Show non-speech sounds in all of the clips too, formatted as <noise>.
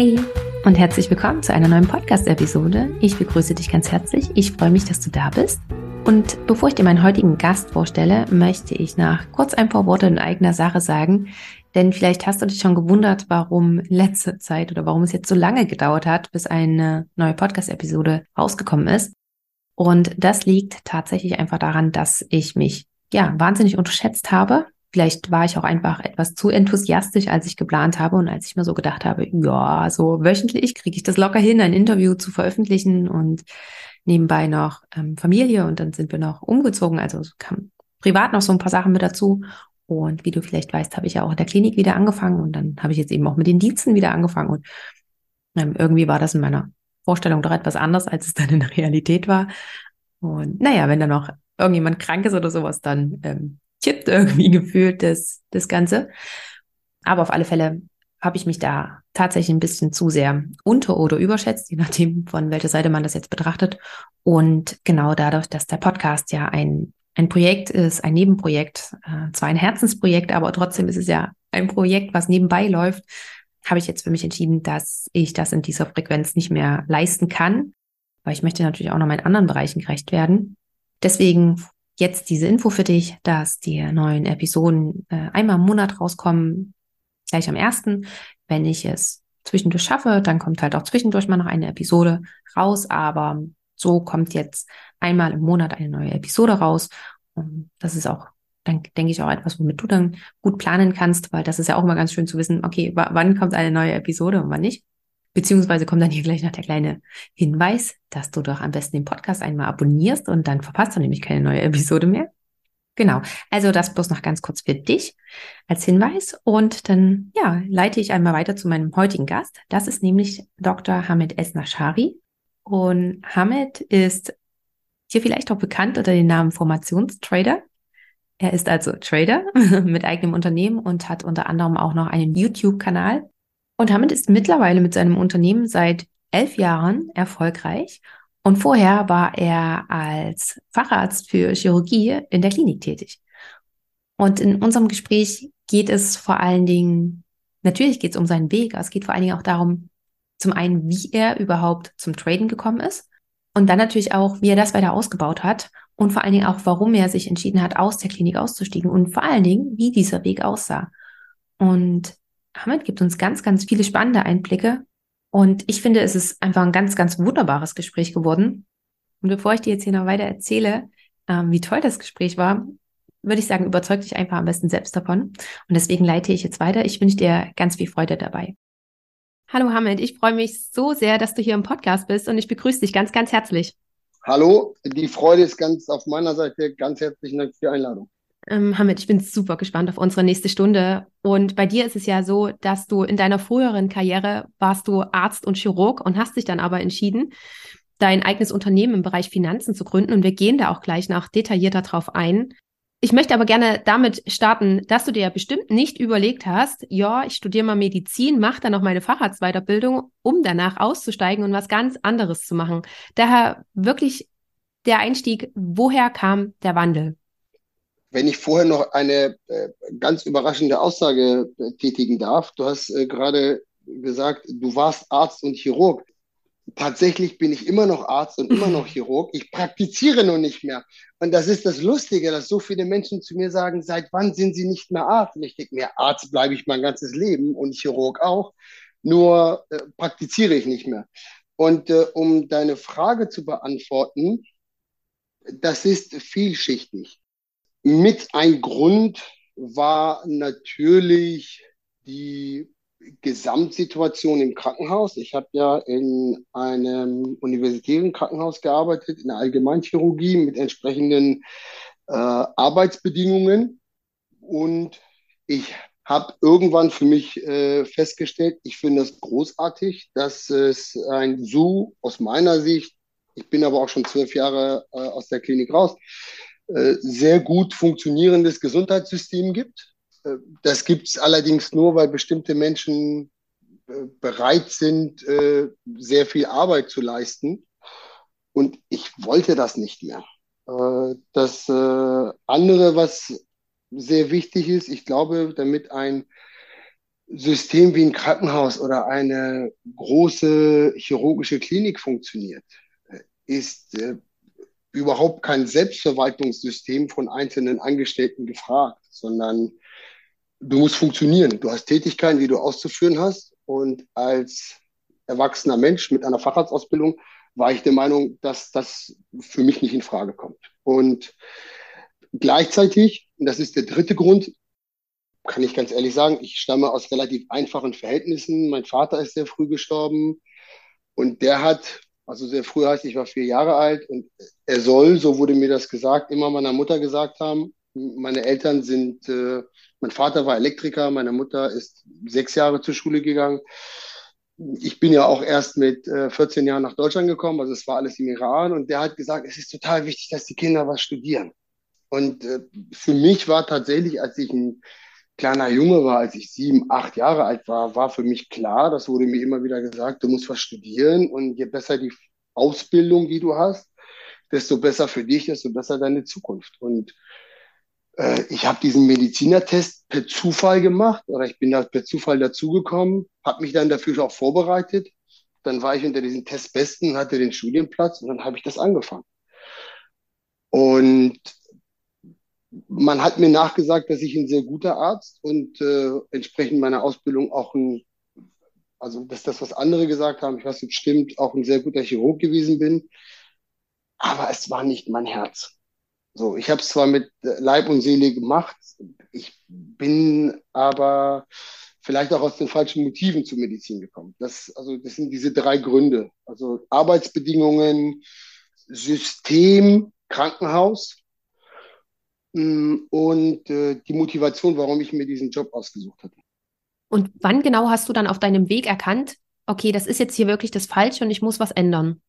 Hey und herzlich willkommen zu einer neuen Podcast-Episode. Ich begrüße dich ganz herzlich. Ich freue mich, dass du da bist. Und bevor ich dir meinen heutigen Gast vorstelle, möchte ich nach kurz ein paar Worte in eigener Sache sagen. Denn vielleicht hast du dich schon gewundert, warum letzte Zeit oder warum es jetzt so lange gedauert hat, bis eine neue Podcast-Episode rausgekommen ist. Und das liegt tatsächlich einfach daran, dass ich mich ja wahnsinnig unterschätzt habe Vielleicht war ich auch einfach etwas zu enthusiastisch, als ich geplant habe und als ich mir so gedacht habe, ja, so wöchentlich kriege ich das locker hin, ein Interview zu veröffentlichen und nebenbei noch ähm, Familie und dann sind wir noch umgezogen. Also kam privat noch so ein paar Sachen mit dazu. Und wie du vielleicht weißt, habe ich ja auch in der Klinik wieder angefangen und dann habe ich jetzt eben auch mit den Diensten wieder angefangen. Und ähm, irgendwie war das in meiner Vorstellung doch etwas anders, als es dann in der Realität war. Und naja, wenn dann noch irgendjemand krank ist oder sowas, dann ähm, kippt irgendwie <laughs> gefühlt das, das Ganze. Aber auf alle Fälle habe ich mich da tatsächlich ein bisschen zu sehr unter- oder überschätzt, je nachdem, von welcher Seite man das jetzt betrachtet. Und genau dadurch, dass der Podcast ja ein, ein Projekt ist, ein Nebenprojekt, äh, zwar ein Herzensprojekt, aber trotzdem ist es ja ein Projekt, was nebenbei läuft, habe ich jetzt für mich entschieden, dass ich das in dieser Frequenz nicht mehr leisten kann, weil ich möchte natürlich auch noch meinen anderen Bereichen gerecht werden. Deswegen jetzt diese Info für dich, dass die neuen Episoden äh, einmal im Monat rauskommen, gleich am ersten. Wenn ich es zwischendurch schaffe, dann kommt halt auch zwischendurch mal noch eine Episode raus, aber so kommt jetzt einmal im Monat eine neue Episode raus. Und das ist auch, dann denke ich auch etwas, womit du dann gut planen kannst, weil das ist ja auch immer ganz schön zu wissen, okay, wann kommt eine neue Episode und wann nicht. Beziehungsweise kommt dann hier gleich noch der kleine Hinweis, dass du doch am besten den Podcast einmal abonnierst und dann verpasst du nämlich keine neue Episode mehr. Genau, also das bloß noch ganz kurz für dich als Hinweis. Und dann, ja, leite ich einmal weiter zu meinem heutigen Gast. Das ist nämlich Dr. Hamid Esnashari. Und Hamid ist hier vielleicht auch bekannt unter dem Namen Formationstrader. Er ist also Trader <laughs> mit eigenem Unternehmen und hat unter anderem auch noch einen YouTube-Kanal, und Hamid ist mittlerweile mit seinem Unternehmen seit elf Jahren erfolgreich. Und vorher war er als Facharzt für Chirurgie in der Klinik tätig. Und in unserem Gespräch geht es vor allen Dingen, natürlich geht es um seinen Weg, aber es geht vor allen Dingen auch darum, zum einen, wie er überhaupt zum Traden gekommen ist und dann natürlich auch, wie er das weiter ausgebaut hat und vor allen Dingen auch, warum er sich entschieden hat, aus der Klinik auszusteigen und vor allen Dingen, wie dieser Weg aussah. Und Hamid gibt uns ganz, ganz viele spannende Einblicke. Und ich finde, es ist einfach ein ganz, ganz wunderbares Gespräch geworden. Und bevor ich dir jetzt hier noch weiter erzähle, ähm, wie toll das Gespräch war, würde ich sagen, überzeug dich einfach am besten selbst davon. Und deswegen leite ich jetzt weiter. Ich wünsche dir ganz viel Freude dabei. Hallo Hamid, ich freue mich so sehr, dass du hier im Podcast bist und ich begrüße dich ganz, ganz herzlich. Hallo, die Freude ist ganz auf meiner Seite. Ganz herzlichen Dank für die Einladung. Ähm, Hamid, ich bin super gespannt auf unsere nächste Stunde. Und bei dir ist es ja so, dass du in deiner früheren Karriere warst du Arzt und Chirurg und hast dich dann aber entschieden, dein eigenes Unternehmen im Bereich Finanzen zu gründen. Und wir gehen da auch gleich noch detaillierter drauf ein. Ich möchte aber gerne damit starten, dass du dir ja bestimmt nicht überlegt hast, ja, ich studiere mal Medizin, mache dann noch meine Facharztweiterbildung, um danach auszusteigen und was ganz anderes zu machen. Daher wirklich der Einstieg, woher kam der Wandel? Wenn ich vorher noch eine äh, ganz überraschende Aussage äh, tätigen darf, du hast äh, gerade gesagt, du warst Arzt und Chirurg. Tatsächlich bin ich immer noch Arzt und immer <laughs> noch Chirurg. Ich praktiziere nur nicht mehr. Und das ist das Lustige, dass so viele Menschen zu mir sagen, seit wann sind sie nicht mehr Arzt? Und ich denke mir, Arzt bleibe ich mein ganzes Leben und Chirurg auch. Nur äh, praktiziere ich nicht mehr. Und äh, um deine Frage zu beantworten, das ist vielschichtig. Mit ein Grund war natürlich die Gesamtsituation im Krankenhaus. Ich habe ja in einem universitären Krankenhaus gearbeitet, in der Allgemeinchirurgie mit entsprechenden äh, Arbeitsbedingungen. Und ich habe irgendwann für mich äh, festgestellt, ich finde es großartig, dass es ein so aus meiner Sicht, ich bin aber auch schon zwölf Jahre äh, aus der Klinik raus, sehr gut funktionierendes Gesundheitssystem gibt. Äh, das gibt es allerdings nur, weil bestimmte Menschen äh, bereit sind, äh, sehr viel Arbeit zu leisten. Und ich wollte das nicht mehr. Das andere, was sehr wichtig ist. Ich glaube, damit ein System wie ein Krankenhaus oder eine große chirurgische Klinik funktioniert, ist äh, überhaupt kein Selbstverwaltungssystem von einzelnen Angestellten gefragt, sondern du musst funktionieren. Du hast Tätigkeiten, die du auszuführen hast. Und als erwachsener Mensch mit einer Facharztausbildung war ich der Meinung, dass das für mich nicht in Frage kommt. Und Gleichzeitig, und das ist der dritte Grund, kann ich ganz ehrlich sagen, ich stamme aus relativ einfachen Verhältnissen. Mein Vater ist sehr früh gestorben und der hat, also sehr früh heißt, ich war vier Jahre alt und er soll, so wurde mir das gesagt, immer meiner Mutter gesagt haben. Meine Eltern sind, äh, mein Vater war Elektriker, meine Mutter ist sechs Jahre zur Schule gegangen. Ich bin ja auch erst mit äh, 14 Jahren nach Deutschland gekommen, also es war alles im Iran und der hat gesagt, es ist total wichtig, dass die Kinder was studieren. Und äh, für mich war tatsächlich, als ich ein kleiner Junge war, als ich sieben, acht Jahre alt war, war für mich klar, das wurde mir immer wieder gesagt, du musst was studieren und je besser die Ausbildung, die du hast, desto besser für dich, desto besser deine Zukunft. Und äh, ich habe diesen Medizinertest per Zufall gemacht oder ich bin da per Zufall dazugekommen, habe mich dann dafür auch vorbereitet. Dann war ich unter diesen Testbesten, hatte den Studienplatz und dann habe ich das angefangen. Und man hat mir nachgesagt, dass ich ein sehr guter Arzt und äh, entsprechend meiner Ausbildung auch ein, also dass das, was andere gesagt haben, ich weiß nicht, stimmt, auch ein sehr guter Chirurg gewesen bin. Aber es war nicht mein Herz. So, ich habe es zwar mit Leib und Seele gemacht, ich bin aber vielleicht auch aus den falschen Motiven zur Medizin gekommen. Das, also, das sind diese drei Gründe. Also Arbeitsbedingungen, System, Krankenhaus und äh, die Motivation, warum ich mir diesen Job ausgesucht hatte. Und wann genau hast du dann auf deinem Weg erkannt, okay, das ist jetzt hier wirklich das Falsche und ich muss was ändern?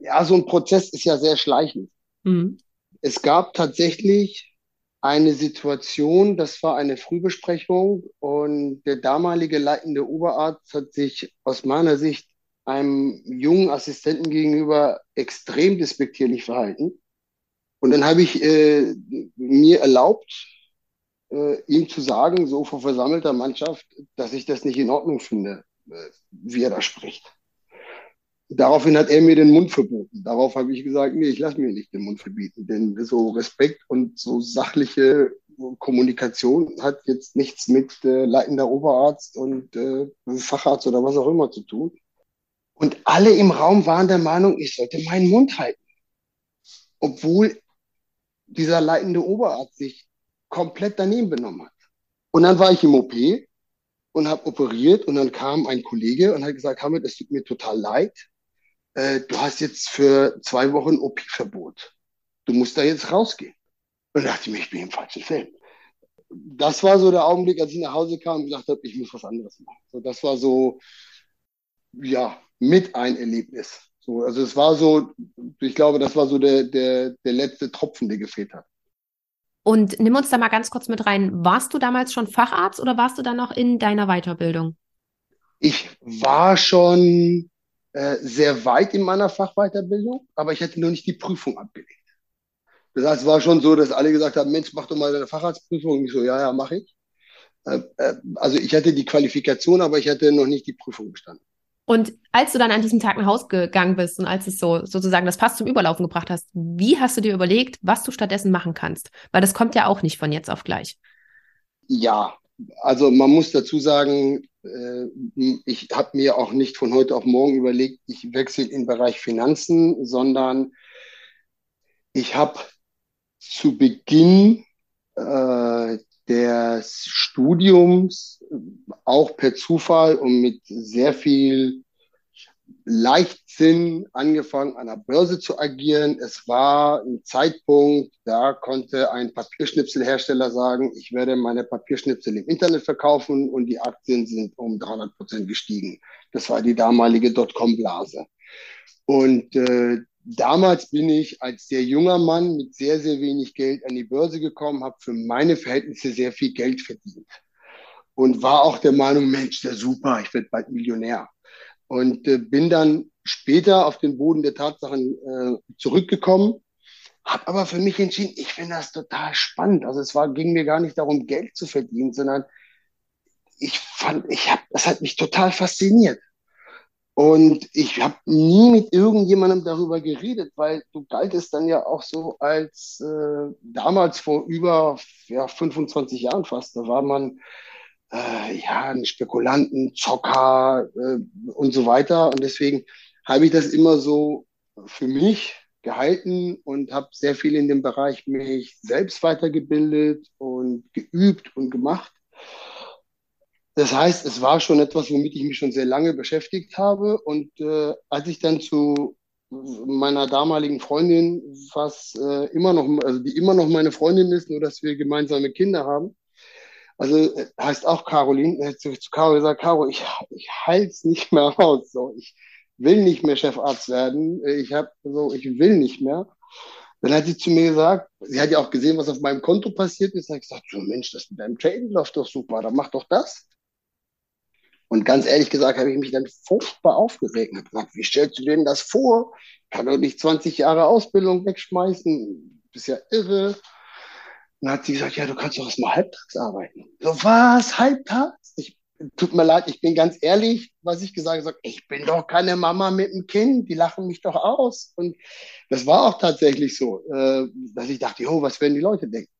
Ja, so ein Prozess ist ja sehr schleichend. Mhm. Es gab tatsächlich eine Situation, das war eine Frühbesprechung und der damalige leitende Oberarzt hat sich aus meiner Sicht einem jungen Assistenten gegenüber extrem despektierlich verhalten. Und dann habe ich äh, mir erlaubt, äh, ihm zu sagen, so vor versammelter Mannschaft, dass ich das nicht in Ordnung finde, äh, wie er da spricht. Daraufhin hat er mir den Mund verboten. Darauf habe ich gesagt, nee, ich lasse mir nicht den Mund verbieten, denn so Respekt und so sachliche Kommunikation hat jetzt nichts mit äh, leitender Oberarzt und äh, Facharzt oder was auch immer zu tun. Und alle im Raum waren der Meinung, ich sollte meinen Mund halten. Obwohl dieser leitende Oberarzt sich komplett daneben benommen hat. Und dann war ich im OP und habe operiert und dann kam ein Kollege und hat gesagt, Hamid, es tut mir total leid. Äh, du hast jetzt für zwei Wochen OP-Verbot. Du musst da jetzt rausgehen. Und dachte ich mir, ich bin im falschen Film. Das war so der Augenblick, als ich nach Hause kam und gesagt habe, ich muss was anderes machen. So, das war so, ja, mit ein Erlebnis. So, also es war so, ich glaube, das war so der, der, der letzte Tropfen, der gefehlt hat. Und nimm uns da mal ganz kurz mit rein. Warst du damals schon Facharzt oder warst du dann noch in deiner Weiterbildung? Ich war schon äh, sehr weit in meiner Fachweiterbildung, aber ich hatte noch nicht die Prüfung abgelegt. Das heißt, es war schon so, dass alle gesagt haben, Mensch, mach doch mal deine Facharztprüfung. Und ich so, ja, ja, mache ich. Äh, äh, also ich hatte die Qualifikation, aber ich hatte noch nicht die Prüfung bestanden. Und als du dann an diesem Tag nach Hause gegangen bist und als es so sozusagen das Pass zum Überlaufen gebracht hast, wie hast du dir überlegt, was du stattdessen machen kannst? Weil das kommt ja auch nicht von jetzt auf gleich. Ja, also man muss dazu sagen, äh, ich habe mir auch nicht von heute auf morgen überlegt, ich wechsle in den Bereich Finanzen, sondern ich habe zu Beginn äh, des Studiums auch per Zufall und mit sehr viel Leichtsinn angefangen, an der Börse zu agieren. Es war ein Zeitpunkt, da konnte ein Papierschnipselhersteller sagen, ich werde meine Papierschnipsel im Internet verkaufen und die Aktien sind um 300 Prozent gestiegen. Das war die damalige Dotcom-Blase. Und äh, damals bin ich als sehr junger Mann mit sehr, sehr wenig Geld an die Börse gekommen, habe für meine Verhältnisse sehr viel Geld verdient und war auch der Meinung, Mensch, der super, ich werde bald Millionär. Und äh, bin dann später auf den Boden der Tatsachen äh, zurückgekommen, habe aber für mich entschieden, ich finde das total spannend. Also es war, ging mir gar nicht darum, Geld zu verdienen, sondern ich fand, ich habe, das hat mich total fasziniert. Und ich habe nie mit irgendjemandem darüber geredet, weil du galtest dann ja auch so als äh, damals vor über ja, 25 Jahren fast, da war man äh, ja, einen Spekulanten, Zocker äh, und so weiter. Und deswegen habe ich das immer so für mich gehalten und habe sehr viel in dem Bereich mich selbst weitergebildet und geübt und gemacht. Das heißt, es war schon etwas, womit ich mich schon sehr lange beschäftigt habe. Und äh, als ich dann zu meiner damaligen Freundin, was äh, immer noch, also die immer noch meine Freundin ist, nur dass wir gemeinsame Kinder haben, also äh, heißt auch Caroline, hat zu, zu Caro gesagt, Caro, ich, ich halte nicht mehr aus. So, ich will nicht mehr Chefarzt werden. Ich habe so, ich will nicht mehr. Dann hat sie zu mir gesagt, sie hat ja auch gesehen, was auf meinem Konto passiert ist. Da ich gesagt, so Mensch, das mit deinem Trading läuft doch super, dann mach doch das. Und ganz ehrlich gesagt, habe ich mich dann furchtbar aufgeregt und habe gesagt, wie stellst du denn das vor? Kann doch nicht 20 Jahre Ausbildung wegschmeißen. Bist ja irre. Dann hat sie gesagt, ja, du kannst doch erstmal halbtags arbeiten. So, was? Halbtags? Ich, tut mir leid, ich bin ganz ehrlich, was ich gesagt habe, ich bin doch keine Mama mit einem Kind, die lachen mich doch aus. Und das war auch tatsächlich so, äh, dass ich dachte, jo, was werden die Leute denken?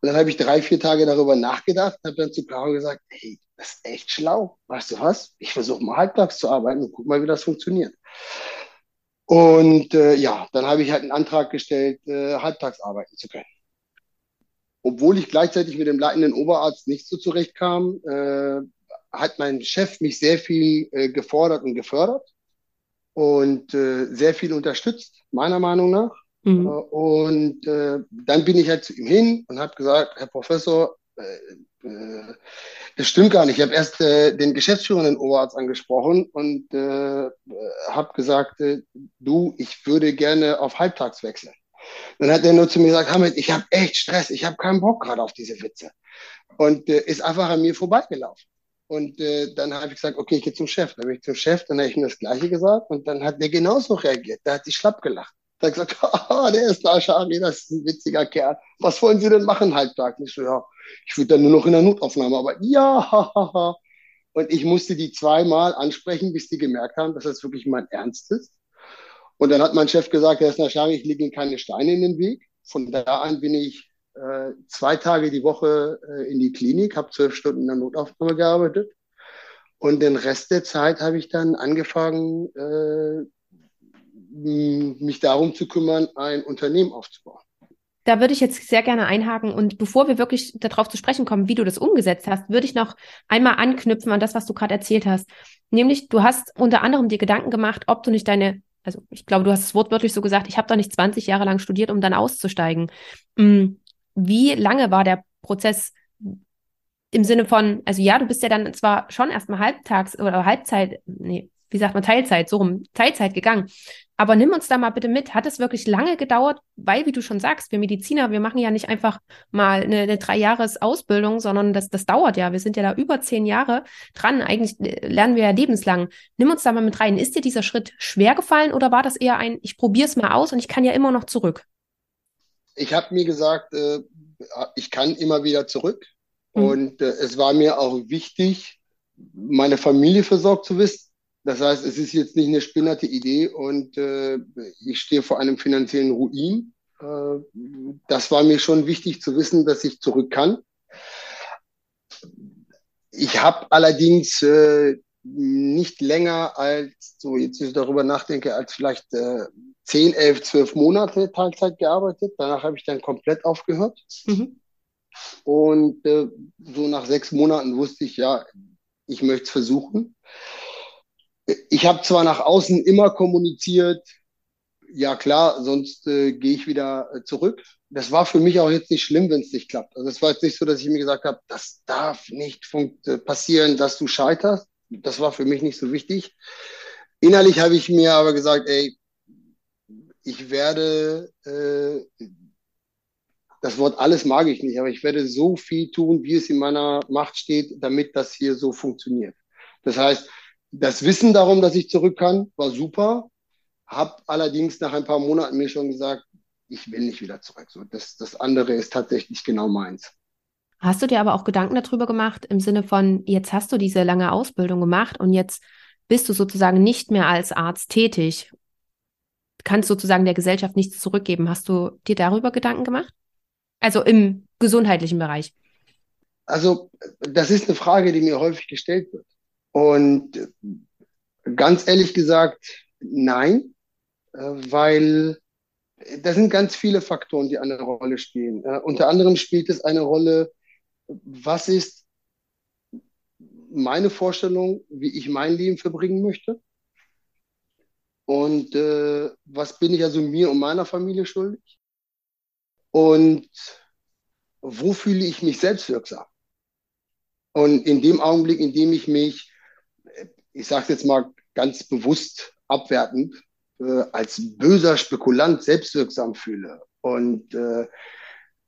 Und dann habe ich drei, vier Tage darüber nachgedacht und habe dann zu Caro gesagt, hey, das ist echt schlau. Weißt du was? Ich versuche mal halbtags zu arbeiten und guck mal, wie das funktioniert. Und äh, ja, dann habe ich halt einen Antrag gestellt, äh, halbtags arbeiten zu können obwohl ich gleichzeitig mit dem leitenden Oberarzt nicht so zurechtkam, äh, hat mein Chef mich sehr viel äh, gefordert und gefördert und äh, sehr viel unterstützt, meiner Meinung nach. Mhm. Äh, und äh, dann bin ich halt zu ihm hin und habe gesagt, Herr Professor, äh, das stimmt gar nicht. Ich habe erst äh, den geschäftsführenden Oberarzt angesprochen und äh, habe gesagt, äh, du, ich würde gerne auf Halbtags wechseln. Dann hat er nur zu mir gesagt, Hamid, ich habe echt Stress, ich habe keinen Bock gerade auf diese Witze. Und äh, ist einfach an mir vorbeigelaufen. Und äh, dann habe ich gesagt, okay, ich gehe zum Chef. Dann bin ich zum Chef, dann habe ich ihm das Gleiche gesagt und dann hat der genauso reagiert. Der hat sich schlapp gelacht. Da hat gesagt, <laughs> ah, der ist da, Schari, das ist ein witziger Kerl. Was wollen Sie denn machen halbtag? Ich so, ja, ich würde dann nur noch in der Notaufnahme, aber ja, hahaha. Und ich musste die zweimal ansprechen, bis die gemerkt haben, dass das wirklich mein Ernst ist. Und dann hat mein Chef gesagt, Herr Snashari, ich lege Ihnen keine Steine in den Weg. Von da an bin ich äh, zwei Tage die Woche äh, in die Klinik, habe zwölf Stunden in der Notaufnahme gearbeitet. Und den Rest der Zeit habe ich dann angefangen, äh, mich darum zu kümmern, ein Unternehmen aufzubauen. Da würde ich jetzt sehr gerne einhaken. Und bevor wir wirklich darauf zu sprechen kommen, wie du das umgesetzt hast, würde ich noch einmal anknüpfen an das, was du gerade erzählt hast. Nämlich, du hast unter anderem dir Gedanken gemacht, ob du nicht deine also ich glaube, du hast es wortwörtlich so gesagt, ich habe doch nicht 20 Jahre lang studiert, um dann auszusteigen. Mm, wie lange war der Prozess im Sinne von, also ja, du bist ja dann zwar schon erstmal halbtags oder Halbzeit, nee, wie sagt man, Teilzeit, so rum, Teilzeit gegangen. Aber nimm uns da mal bitte mit. Hat es wirklich lange gedauert? Weil, wie du schon sagst, wir Mediziner, wir machen ja nicht einfach mal eine, eine Drei-Jahres-Ausbildung, sondern das, das dauert ja. Wir sind ja da über zehn Jahre dran. Eigentlich äh, lernen wir ja lebenslang. Nimm uns da mal mit rein. Ist dir dieser Schritt schwer gefallen oder war das eher ein, ich probiere es mal aus und ich kann ja immer noch zurück? Ich habe mir gesagt, äh, ich kann immer wieder zurück. Mhm. Und äh, es war mir auch wichtig, meine Familie versorgt zu wissen das heißt, es ist jetzt nicht eine spinnerte Idee und äh, ich stehe vor einem finanziellen Ruin. Äh, das war mir schon wichtig zu wissen, dass ich zurück kann. Ich habe allerdings äh, nicht länger als, so jetzt ich darüber nachdenke, als vielleicht äh, 10, 11, 12 Monate Teilzeit gearbeitet. Danach habe ich dann komplett aufgehört. Mhm. Und äh, so nach sechs Monaten wusste ich, ja, ich möchte es versuchen. Ich habe zwar nach außen immer kommuniziert, ja klar, sonst äh, gehe ich wieder äh, zurück. Das war für mich auch jetzt nicht schlimm, wenn es nicht klappt. Also es war jetzt nicht so, dass ich mir gesagt habe, das darf nicht äh, passieren, dass du scheiterst. Das war für mich nicht so wichtig. Innerlich habe ich mir aber gesagt, ey, ich werde, äh, das Wort alles mag ich nicht, aber ich werde so viel tun, wie es in meiner Macht steht, damit das hier so funktioniert. Das heißt, das Wissen darum, dass ich zurück kann, war super. Habe allerdings nach ein paar Monaten mir schon gesagt, ich will nicht wieder zurück. So, das, das andere ist tatsächlich genau meins. Hast du dir aber auch Gedanken darüber gemacht, im Sinne von, jetzt hast du diese lange Ausbildung gemacht und jetzt bist du sozusagen nicht mehr als Arzt tätig, kannst sozusagen der Gesellschaft nichts zurückgeben. Hast du dir darüber Gedanken gemacht? Also im gesundheitlichen Bereich. Also, das ist eine Frage, die mir häufig gestellt wird. Und ganz ehrlich gesagt, nein, äh, weil da sind ganz viele Faktoren, die eine Rolle spielen. Uh, unter anderem spielt es eine Rolle, was ist meine Vorstellung, wie ich mein Leben verbringen möchte? Und äh, was bin ich also mir und meiner Familie schuldig? Und wo fühle ich mich selbstwirksam? Und in dem Augenblick, in dem ich mich, ich sage es jetzt mal ganz bewusst abwertend, äh, als böser Spekulant selbstwirksam fühle und äh,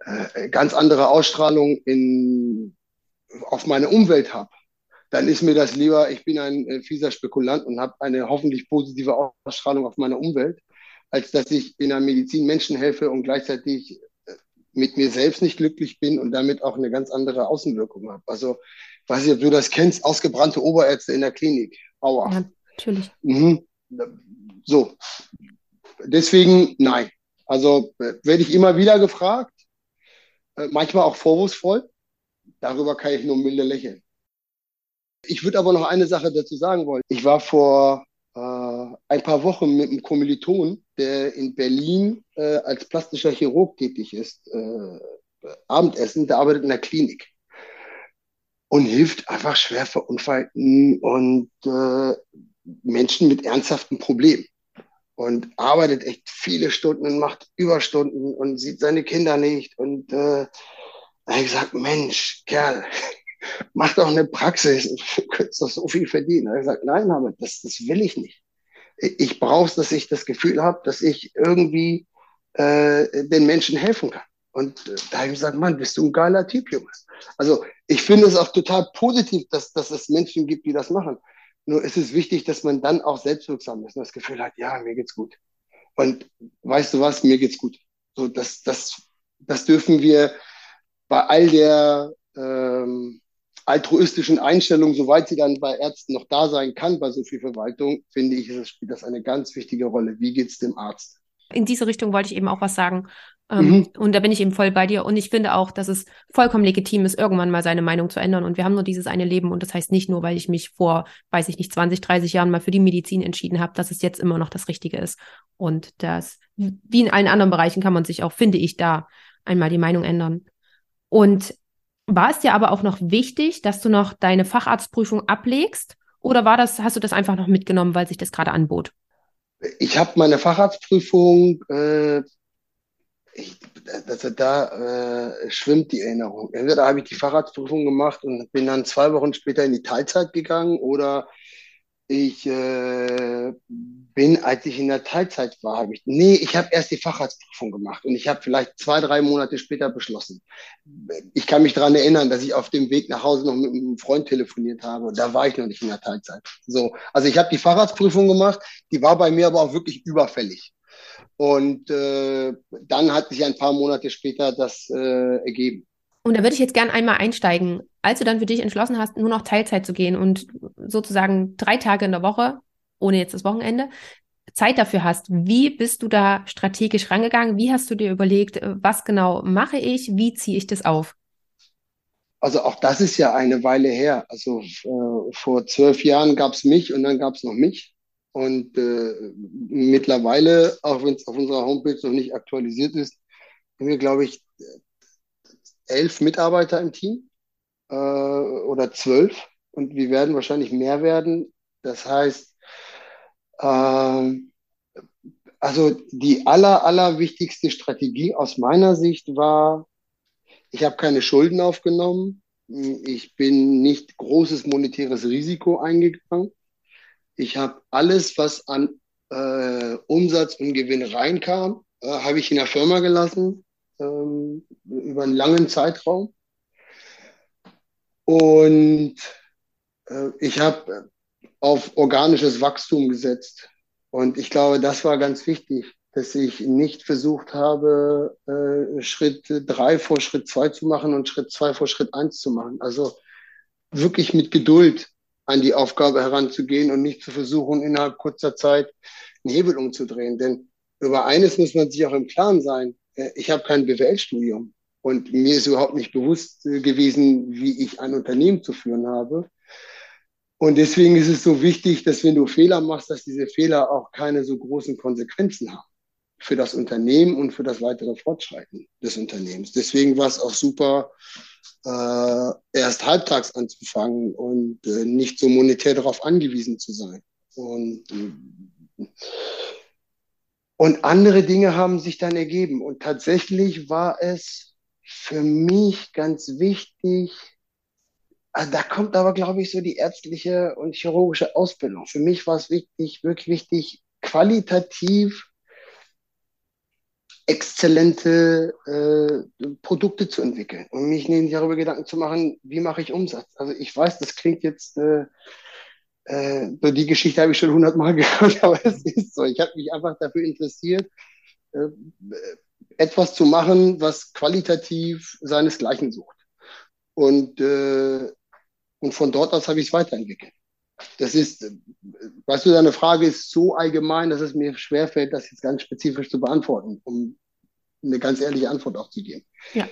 äh, ganz andere Ausstrahlung in, auf meine Umwelt habe, dann ist mir das lieber, ich bin ein äh, fieser Spekulant und habe eine hoffentlich positive Ausstrahlung auf meine Umwelt, als dass ich in der Medizin Menschen helfe und gleichzeitig mit mir selbst nicht glücklich bin und damit auch eine ganz andere Außenwirkung habe. Also, weiß ich, ob du das kennst, ausgebrannte Oberärzte in der Klinik. Aua. Ja, natürlich. Mhm. So. Deswegen nein. Also äh, werde ich immer wieder gefragt, manchmal auch vorwurfsvoll. Darüber kann ich nur milde lächeln. Ich würde aber noch eine Sache dazu sagen wollen. Ich war vor äh, ein paar Wochen mit einem Kommiliton, der in Berlin äh, als plastischer Chirurg tätig ist, äh, Abendessen, der arbeitet in der Klinik. Und hilft einfach schwer verunfallten und äh, Menschen mit ernsthaften Problemen. Und arbeitet echt viele Stunden und macht Überstunden und sieht seine Kinder nicht. Und äh, habe ich gesagt, Mensch, Kerl, mach doch eine Praxis, du könntest doch so viel verdienen. Er hat gesagt, nein, aber das, das will ich nicht. Ich brauche dass ich das Gefühl habe, dass ich irgendwie äh, den Menschen helfen kann. Und äh, da habe ich gesagt, Mann, bist du ein geiler Typ, Junge. Also ich finde es auch total positiv, dass, dass es Menschen gibt, die das machen. Nur ist es wichtig, dass man dann auch selbstwirksam ist und das Gefühl hat, ja, mir geht's gut. Und weißt du was, mir geht's gut. So, das, das, das dürfen wir bei all der ähm, altruistischen Einstellung, soweit sie dann bei Ärzten noch da sein kann, bei so viel Verwaltung, finde ich, spielt das eine ganz wichtige Rolle. Wie geht es dem Arzt? In diese Richtung wollte ich eben auch was sagen. Ähm, mhm. Und da bin ich eben voll bei dir. Und ich finde auch, dass es vollkommen legitim ist, irgendwann mal seine Meinung zu ändern. Und wir haben nur dieses eine Leben. Und das heißt nicht nur, weil ich mich vor, weiß ich nicht, 20, 30 Jahren mal für die Medizin entschieden habe, dass es jetzt immer noch das Richtige ist. Und das, wie in allen anderen Bereichen, kann man sich auch, finde ich, da einmal die Meinung ändern. Und war es dir aber auch noch wichtig, dass du noch deine Facharztprüfung ablegst? Oder war das, hast du das einfach noch mitgenommen, weil sich das gerade anbot? Ich habe meine Facharztprüfung, äh, ich, das, da äh, schwimmt die Erinnerung. Entweder habe ich die Facharztprüfung gemacht und bin dann zwei Wochen später in die Teilzeit gegangen oder ich äh, bin, als ich in der Teilzeit war, habe ich, nee, ich habe erst die Facharztprüfung gemacht und ich habe vielleicht zwei, drei Monate später beschlossen. Ich kann mich daran erinnern, dass ich auf dem Weg nach Hause noch mit einem Freund telefoniert habe. Da war ich noch nicht in der Teilzeit. So, also ich habe die Facharztprüfung gemacht, die war bei mir aber auch wirklich überfällig. Und äh, dann hat sich ein paar Monate später das äh, ergeben. Und da würde ich jetzt gerne einmal einsteigen. Als du dann für dich entschlossen hast, nur noch Teilzeit zu gehen und sozusagen drei Tage in der Woche, ohne jetzt das Wochenende, Zeit dafür hast, wie bist du da strategisch rangegangen? Wie hast du dir überlegt, was genau mache ich? Wie ziehe ich das auf? Also auch das ist ja eine Weile her. Also äh, vor zwölf Jahren gab es mich und dann gab es noch mich. Und äh, mittlerweile, auch wenn es auf unserer Homepage noch nicht aktualisiert ist, haben wir, glaube ich, elf Mitarbeiter im Team äh, oder zwölf und wir werden wahrscheinlich mehr werden. Das heißt, Ähm, also die aller, aller wichtigste Strategie aus meiner Sicht war, ich habe keine Schulden aufgenommen. Ich bin nicht großes monetäres Risiko eingegangen. Ich habe alles, was an äh, Umsatz und Gewinn reinkam, äh, habe ich in der Firma gelassen ähm, über einen langen Zeitraum. Und äh, ich habe auf organisches Wachstum gesetzt. Und ich glaube, das war ganz wichtig, dass ich nicht versucht habe, äh, Schritt drei vor Schritt zwei zu machen und Schritt zwei vor Schritt eins zu machen. Also wirklich mit Geduld an die Aufgabe heranzugehen und nicht zu versuchen, innerhalb kurzer Zeit einen Hebel umzudrehen. Denn über eines muss man sich auch im Klaren sein. Äh, ich habe kein BWL-Studium und mir ist überhaupt nicht bewusst äh, gewesen, wie ich ein Unternehmen zu führen habe. Und deswegen ist es so wichtig, dass wenn du Fehler machst, dass diese Fehler auch keine so großen Konsequenzen haben für das Unternehmen und für das weitere Fortschreiten des Unternehmens. Deswegen war es auch super, äh, erst halbtags anzufangen und äh, nicht so monetär darauf angewiesen zu sein. Und, äh, und andere Dinge haben sich dann ergeben. Und tatsächlich war es für mich ganz wichtig, also da kommt aber, glaube ich, so die ärztliche und chirurgische Ausbildung. Für mich war es wichtig, wirklich wichtig, qualitativ exzellente äh, Produkte zu entwickeln und mich darüber Gedanken zu machen, wie mache ich Umsatz. Also ich weiß, das klingt jetzt, äh, äh, so die Geschichte habe ich schon hundertmal <laughs> gehört, aber es ist so. Ich habe mich einfach dafür interessiert, äh, etwas zu machen, was qualitativ seinesgleichen sucht. Und äh, und von dort aus habe ich es weiterentwickelt. Das ist, weißt du, deine Frage ist so allgemein, dass es mir schwerfällt, das jetzt ganz spezifisch zu beantworten, um eine ganz ehrliche Antwort auch zu geben. Ja.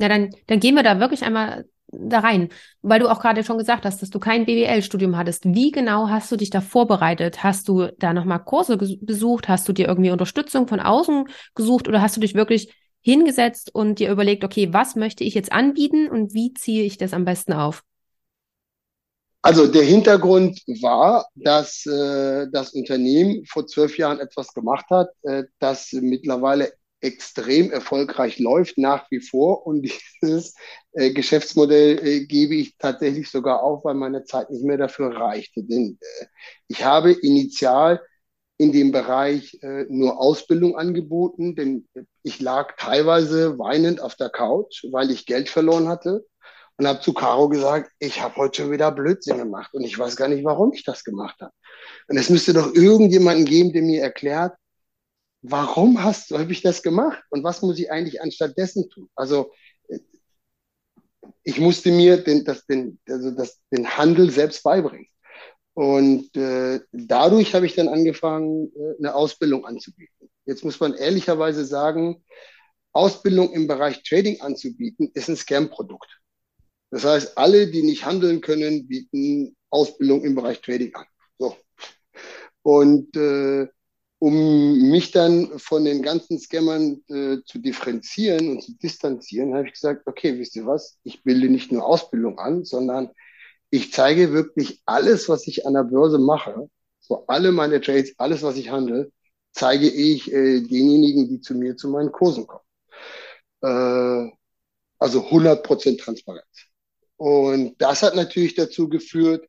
Ja, dann, dann gehen wir da wirklich einmal da rein, weil du auch gerade schon gesagt hast, dass du kein BWL-Studium hattest. Wie genau hast du dich da vorbereitet? Hast du da nochmal Kurse besucht? Hast du dir irgendwie Unterstützung von außen gesucht oder hast du dich wirklich hingesetzt und dir überlegt, okay, was möchte ich jetzt anbieten und wie ziehe ich das am besten auf? Also der Hintergrund war, dass äh, das Unternehmen vor zwölf Jahren etwas gemacht hat, äh, das mittlerweile extrem erfolgreich läuft, nach wie vor. Und <laughs> dieses äh, Geschäftsmodell äh, gebe ich tatsächlich sogar auf, weil meine Zeit nicht mehr dafür reichte. Denn äh, ich habe initial in dem Bereich äh, nur Ausbildung angeboten, denn ich lag teilweise weinend auf der Couch, weil ich Geld verloren hatte und habe zu Caro gesagt, ich habe heute schon wieder Blödsinn gemacht und ich weiß gar nicht, warum ich das gemacht habe. Und es müsste doch irgendjemanden geben, der mir erklärt, warum hast habe ich das gemacht und was muss ich eigentlich anstattdessen tun? Also ich musste mir den, das, den, also das, den Handel selbst beibringen. Und äh, dadurch habe ich dann angefangen, äh, eine Ausbildung anzubieten. Jetzt muss man ehrlicherweise sagen, Ausbildung im Bereich Trading anzubieten, ist ein Scam-Produkt. Das heißt, alle, die nicht handeln können, bieten Ausbildung im Bereich Trading an. So. Und äh, um mich dann von den ganzen Scammern äh, zu differenzieren und zu distanzieren, habe ich gesagt, okay, wisst ihr was, ich bilde nicht nur Ausbildung an, sondern ich zeige wirklich alles, was ich an der Börse mache, so alle meine Trades, alles, was ich handle, zeige ich äh, denjenigen, die zu mir zu meinen Kursen kommen. Äh, also 100% Transparenz. Und das hat natürlich dazu geführt,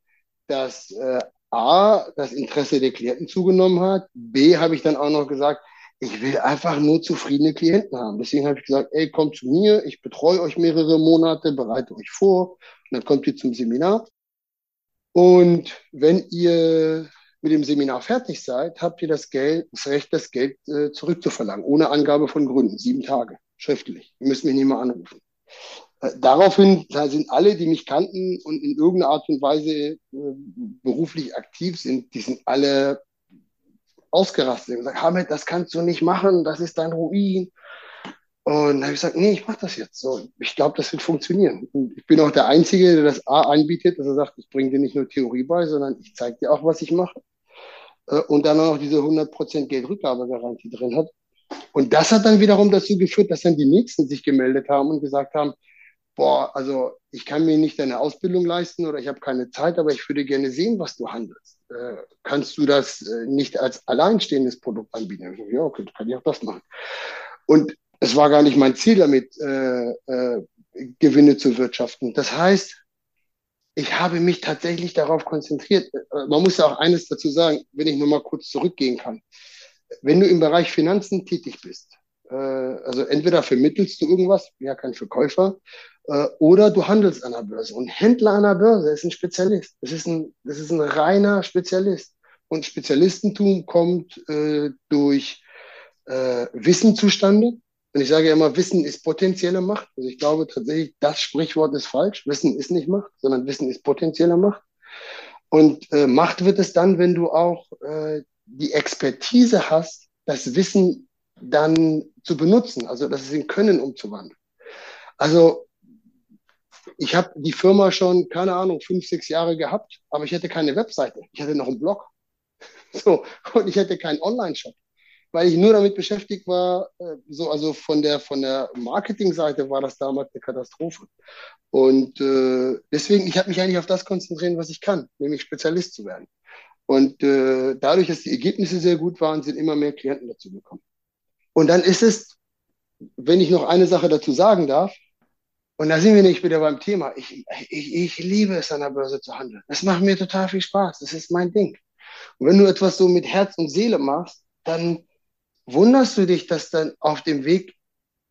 dass äh, A, das Interesse der Klienten zugenommen hat. B, habe ich dann auch noch gesagt, ich will einfach nur zufriedene Klienten haben. Deswegen habe ich gesagt, ey, kommt zu mir, ich betreue euch mehrere Monate, bereite euch vor und dann kommt ihr zum Seminar. Und wenn ihr mit dem Seminar fertig seid, habt ihr das Geld, das Recht, das Geld äh, zurückzuverlangen, ohne Angabe von Gründen, sieben Tage, schriftlich. Ihr müsst mich nicht mal anrufen. Daraufhin da sind alle, die mich kannten und in irgendeiner Art und Weise äh, beruflich aktiv sind, die sind alle ausgerastet und gesagt, Hamid, das kannst du nicht machen, das ist dein Ruin. Und habe ich gesagt, nee, ich mache das jetzt so. Ich glaube, das wird funktionieren. Und ich bin auch der Einzige, der das A anbietet, dass er sagt, ich bringe dir nicht nur Theorie bei, sondern ich zeige dir auch, was ich mache. Äh, und dann auch noch diese 100% Geldrückgabegarantie drin hat. Und das hat dann wiederum dazu geführt, dass dann die Nächsten sich gemeldet haben und gesagt haben, boah, also ich kann mir nicht deine Ausbildung leisten oder ich habe keine Zeit, aber ich würde gerne sehen, was du handelst. Äh, kannst du das äh, nicht als alleinstehendes Produkt anbieten? Ja, okay, kann ich auch das machen. Und es war gar nicht mein Ziel damit, äh, äh, Gewinne zu wirtschaften. Das heißt, ich habe mich tatsächlich darauf konzentriert. Äh, man muss ja auch eines dazu sagen, wenn ich nur mal kurz zurückgehen kann. Wenn du im Bereich Finanzen tätig bist, äh, also entweder vermittelst du irgendwas, ja kein Verkäufer, äh, oder du handelst an der Börse. Und Händler an der Börse ist ein Spezialist. Das ist ein, das ist ein reiner Spezialist. Und Spezialistentum kommt äh, durch äh, Wissen zustande. Und ich sage ja immer, Wissen ist potenzielle Macht. Also ich glaube tatsächlich, das Sprichwort ist falsch. Wissen ist nicht Macht, sondern Wissen ist potenzielle Macht. Und äh, Macht wird es dann, wenn du auch äh, die Expertise hast, das Wissen dann zu benutzen, also das ist in Können umzuwandeln. Also ich habe die Firma schon, keine Ahnung, fünf, sechs Jahre gehabt, aber ich hätte keine Webseite. Ich hätte noch einen Blog. <laughs> So, und ich hätte keinen Online-Shop, weil ich nur damit beschäftigt war, äh, so, also von der, von der Marketingseite war das damals eine Katastrophe. Und äh, deswegen, ich habe mich eigentlich auf das konzentrieren, was ich kann, nämlich Spezialist zu werden. Und äh, dadurch, dass die Ergebnisse sehr gut waren, sind immer mehr Klienten dazu gekommen. Und dann ist es, wenn ich noch eine Sache dazu sagen darf, und da sind wir nicht wieder beim Thema. Ich, ich, ich liebe es, an der Börse zu handeln. Das macht mir total viel Spaß. Das ist mein Ding. Und wenn du etwas so mit Herz und Seele machst, dann wunderst du dich, dass dann auf dem Weg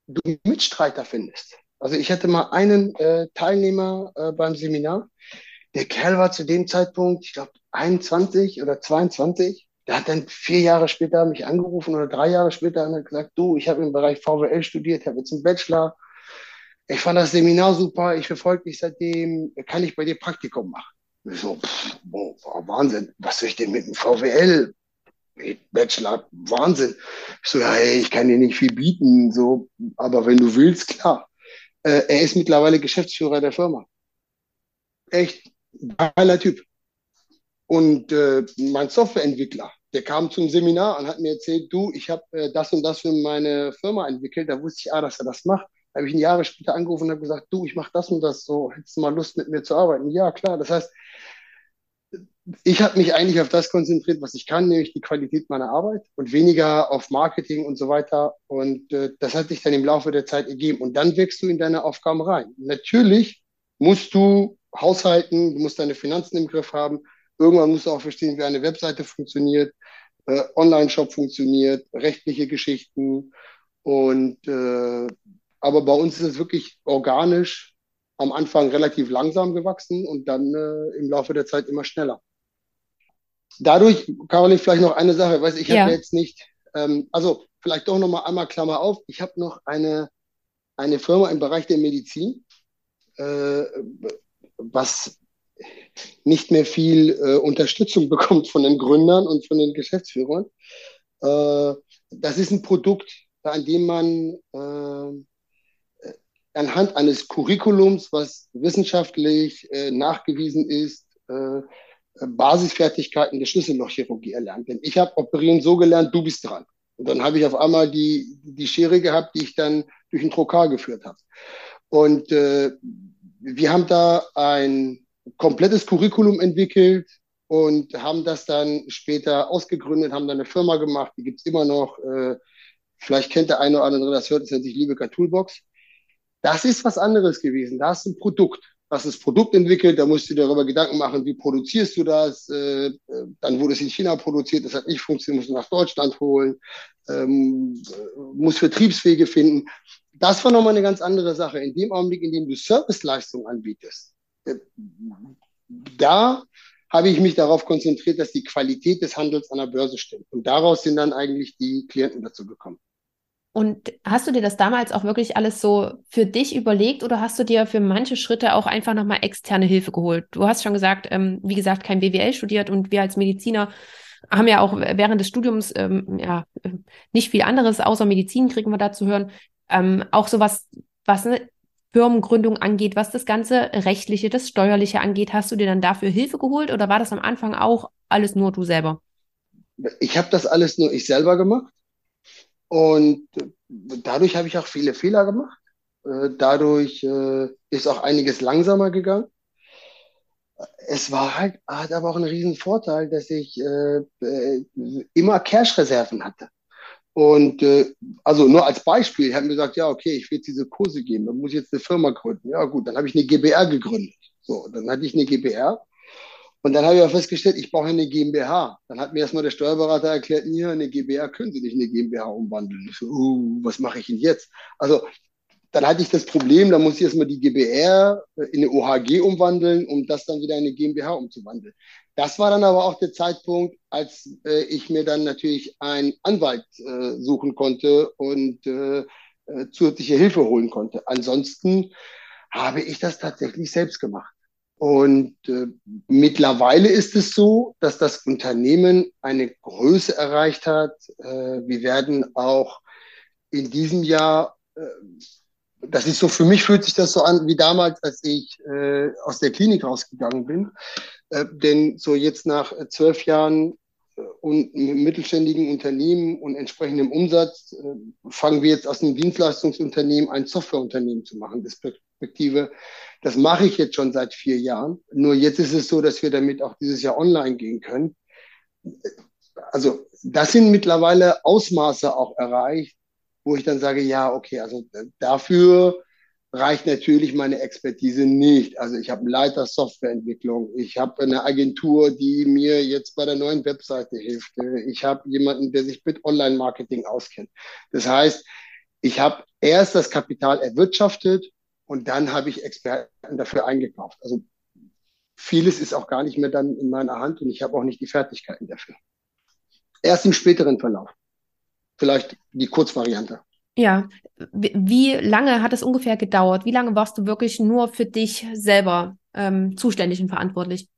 du Mitstreiter findest. Also ich hatte mal einen äh, Teilnehmer äh, beim Seminar. Der Kerl war zu dem Zeitpunkt, ich glaube, 21 oder 22. Der hat dann vier Jahre später mich angerufen oder drei Jahre später und hat gesagt, du, ich habe im Bereich VWL studiert, habe jetzt einen Bachelor. Ich fand das Seminar super, ich verfolge dich seitdem, kann ich bei dir Praktikum machen? Ich so, pff, oh, Wahnsinn, was soll ich denn mit dem VWL? Bachelor, Wahnsinn. Ich so, ja, hey, ich kann dir nicht viel bieten, so, aber wenn du willst, klar. Äh, er ist mittlerweile Geschäftsführer der Firma. Echt geiler Typ. Und äh, mein Softwareentwickler, der kam zum Seminar und hat mir erzählt, du, ich habe äh, das und das für meine Firma entwickelt. Da wusste ich, ah, dass er das macht. Habe ich ihn Jahre später angerufen und habe gesagt, du, ich mache das und das so. Hättest du mal Lust, mit mir zu arbeiten? Ja, klar. Das heißt, ich habe mich eigentlich auf das konzentriert, was ich kann, nämlich die Qualität meiner Arbeit und weniger auf Marketing und so weiter. Und äh, das hat sich dann im Laufe der Zeit ergeben. Und dann wächst du in deine Aufgaben rein. Natürlich musst du haushalten, du musst deine Finanzen im Griff haben, Irgendwann musst du auch verstehen, wie eine Webseite funktioniert, äh, Online-Shop funktioniert, rechtliche Geschichten. Und äh, aber bei uns ist es wirklich organisch am Anfang relativ langsam gewachsen und dann äh, im Laufe der Zeit immer schneller. Dadurch, Caroline, vielleicht noch eine Sache, weiß ich, ja. habe jetzt nicht, ähm, also vielleicht doch noch mal einmal Klammer auf, ich habe noch eine, eine Firma im Bereich der Medizin, äh, was nicht mehr viel äh, Unterstützung <laughs> bekommt von den Gründern und von den Geschäftsführern. Äh, das ist ein Produkt, an dem man äh, anhand eines Curriculums, was wissenschaftlich äh, nachgewiesen ist, äh, Basisfertigkeiten der Schlüssellochchirurgie erlernt. Denn ich habe Operieren so gelernt, du bist dran. Und dann habe ich auf einmal die, die Schere gehabt, die ich dann durch ein Trokar geführt habe. Und äh, wir haben da ein komplettes Curriculum entwickelt und haben das dann später ausgegründet, haben dann eine Firma gemacht, die gibt's immer noch. Äh, vielleicht kennt der eine oder andere das hört, das nennt sich Liebecker Toolbox. Das ist was anderes gewesen. Da ist ein Produkt. Das ist Produkt entwickelt, da musst du dir darüber Gedanken machen, wie produzierst du das. Äh, dann wurde es in China produziert, das hat nicht funktioniert, musst du nach Deutschland holen, ähm, muss Vertriebswege finden. Das war nochmal eine ganz andere Sache. In dem Augenblick, in dem du Serviceleistungen anbietest, da habe ich mich darauf konzentriert, dass die Qualität des Handels an der Börse stimmt. Und daraus sind dann eigentlich die Klienten dazu gekommen. Und hast du dir das damals auch wirklich alles so für dich überlegt oder hast du dir für manche Schritte auch einfach nochmal externe Hilfe geholt? Du hast schon gesagt, ähm, wie gesagt, kein BWL studiert und wir als Mediziner haben ja auch während des Studiums ähm, ja nicht viel anderes außer Medizin kriegen wir da zu hören. Ähm, auch sowas, was ne, Firmengründung angeht, was das ganze Rechtliche, das Steuerliche angeht. Hast du dir dann dafür Hilfe geholt oder war das am Anfang auch alles nur du selber? Ich habe das alles nur ich selber gemacht und dadurch habe ich auch viele Fehler gemacht. Äh, dadurch äh, ist auch einiges langsamer gegangen. Es war halt, hat aber auch einen riesen Vorteil, dass ich äh, immer Cash-Reserven hatte. Und äh, also nur als Beispiel, ich habe mir gesagt, ja, okay, ich will jetzt diese Kurse geben, dann muss ich jetzt eine Firma gründen. Ja gut, dann habe ich eine GBR gegründet. So, dann hatte ich eine GBR und dann habe ich auch festgestellt, ich brauche eine GmbH. Dann hat mir erstmal der Steuerberater erklärt, ja, eine GmbH können Sie nicht in eine GmbH umwandeln. Ich so, uh, was mache ich denn jetzt? Also dann hatte ich das Problem, da muss ich erstmal die GBR in eine OHG umwandeln, um das dann wieder in eine GmbH umzuwandeln. Das war dann aber auch der Zeitpunkt, als äh, ich mir dann natürlich einen Anwalt äh, suchen konnte und äh, äh zusätzliche Hilfe holen konnte. Ansonsten habe ich das tatsächlich selbst gemacht. Und äh, mittlerweile ist es so, dass das Unternehmen eine Größe erreicht hat. Äh, wir werden auch in diesem Jahr äh, das ist so, für mich fühlt sich das so an wie damals, als ich äh, aus der Klinik rausgegangen bin. Äh, denn so jetzt nach zwölf Jahren äh, und mittelständigen Unternehmen und entsprechendem Umsatz äh, fangen wir jetzt aus einem Dienstleistungsunternehmen ein Softwareunternehmen zu machen. Perspektive, das mache ich jetzt schon seit vier Jahren. Nur jetzt ist es so, dass wir damit auch dieses Jahr online gehen können. Also das sind mittlerweile Ausmaße auch erreicht, wo ich dann sage, ja, okay, also äh, dafür reicht natürlich meine Expertise nicht. Also ich habe einen Leiter Softwareentwicklung, ich habe eine Agentur, die mir jetzt bei der neuen Webseite hilft, ich habe jemanden, der sich mit Online-Marketing auskennt. Das heißt, ich habe erst das Kapital erwirtschaftet und dann habe ich Experten dafür eingekauft. Also vieles ist auch gar nicht mehr dann in meiner Hand und ich habe auch nicht die Fertigkeiten dafür. Erst im späteren Verlauf vielleicht die Kurzvariante. Ja, wie lange hat es ungefähr gedauert? Wie lange warst du wirklich nur für dich selber ähm, zuständig und verantwortlich?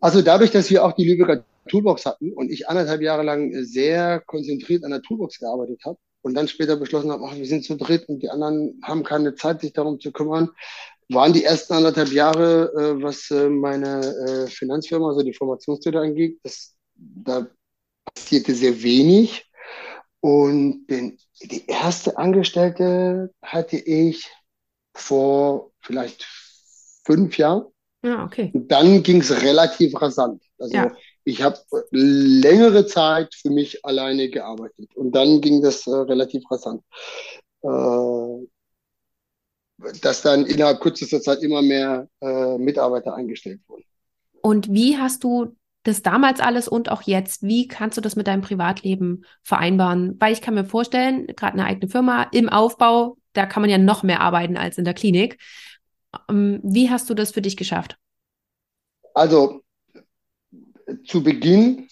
Also dadurch, dass wir auch die Lübecker Toolbox hatten und ich anderthalb Jahre lang sehr konzentriert an der Toolbox gearbeitet habe und dann später beschlossen habe, ach, wir sind zu dritt und die anderen haben keine Zeit, sich darum zu kümmern, waren die ersten anderthalb Jahre, äh, was äh, meine äh, Finanzfirma, also die Formationstüte angeht, das, da passierte sehr wenig. Und den, die erste Angestellte hatte ich vor vielleicht fünf Jahren. Ja, okay. Und dann ging es relativ rasant. Also ja. Ich habe längere Zeit für mich alleine gearbeitet. Und dann ging das äh, relativ rasant. Äh, dass dann innerhalb kürzester Zeit immer mehr äh, Mitarbeiter eingestellt wurden. Und wie hast du das damals alles und auch jetzt, wie kannst du das mit deinem Privatleben vereinbaren? Weil ich kann mir vorstellen, gerade eine eigene Firma im Aufbau, da kann man ja noch mehr arbeiten als in der Klinik. Ähm, wie hast du das für dich geschafft? Also zu Beginn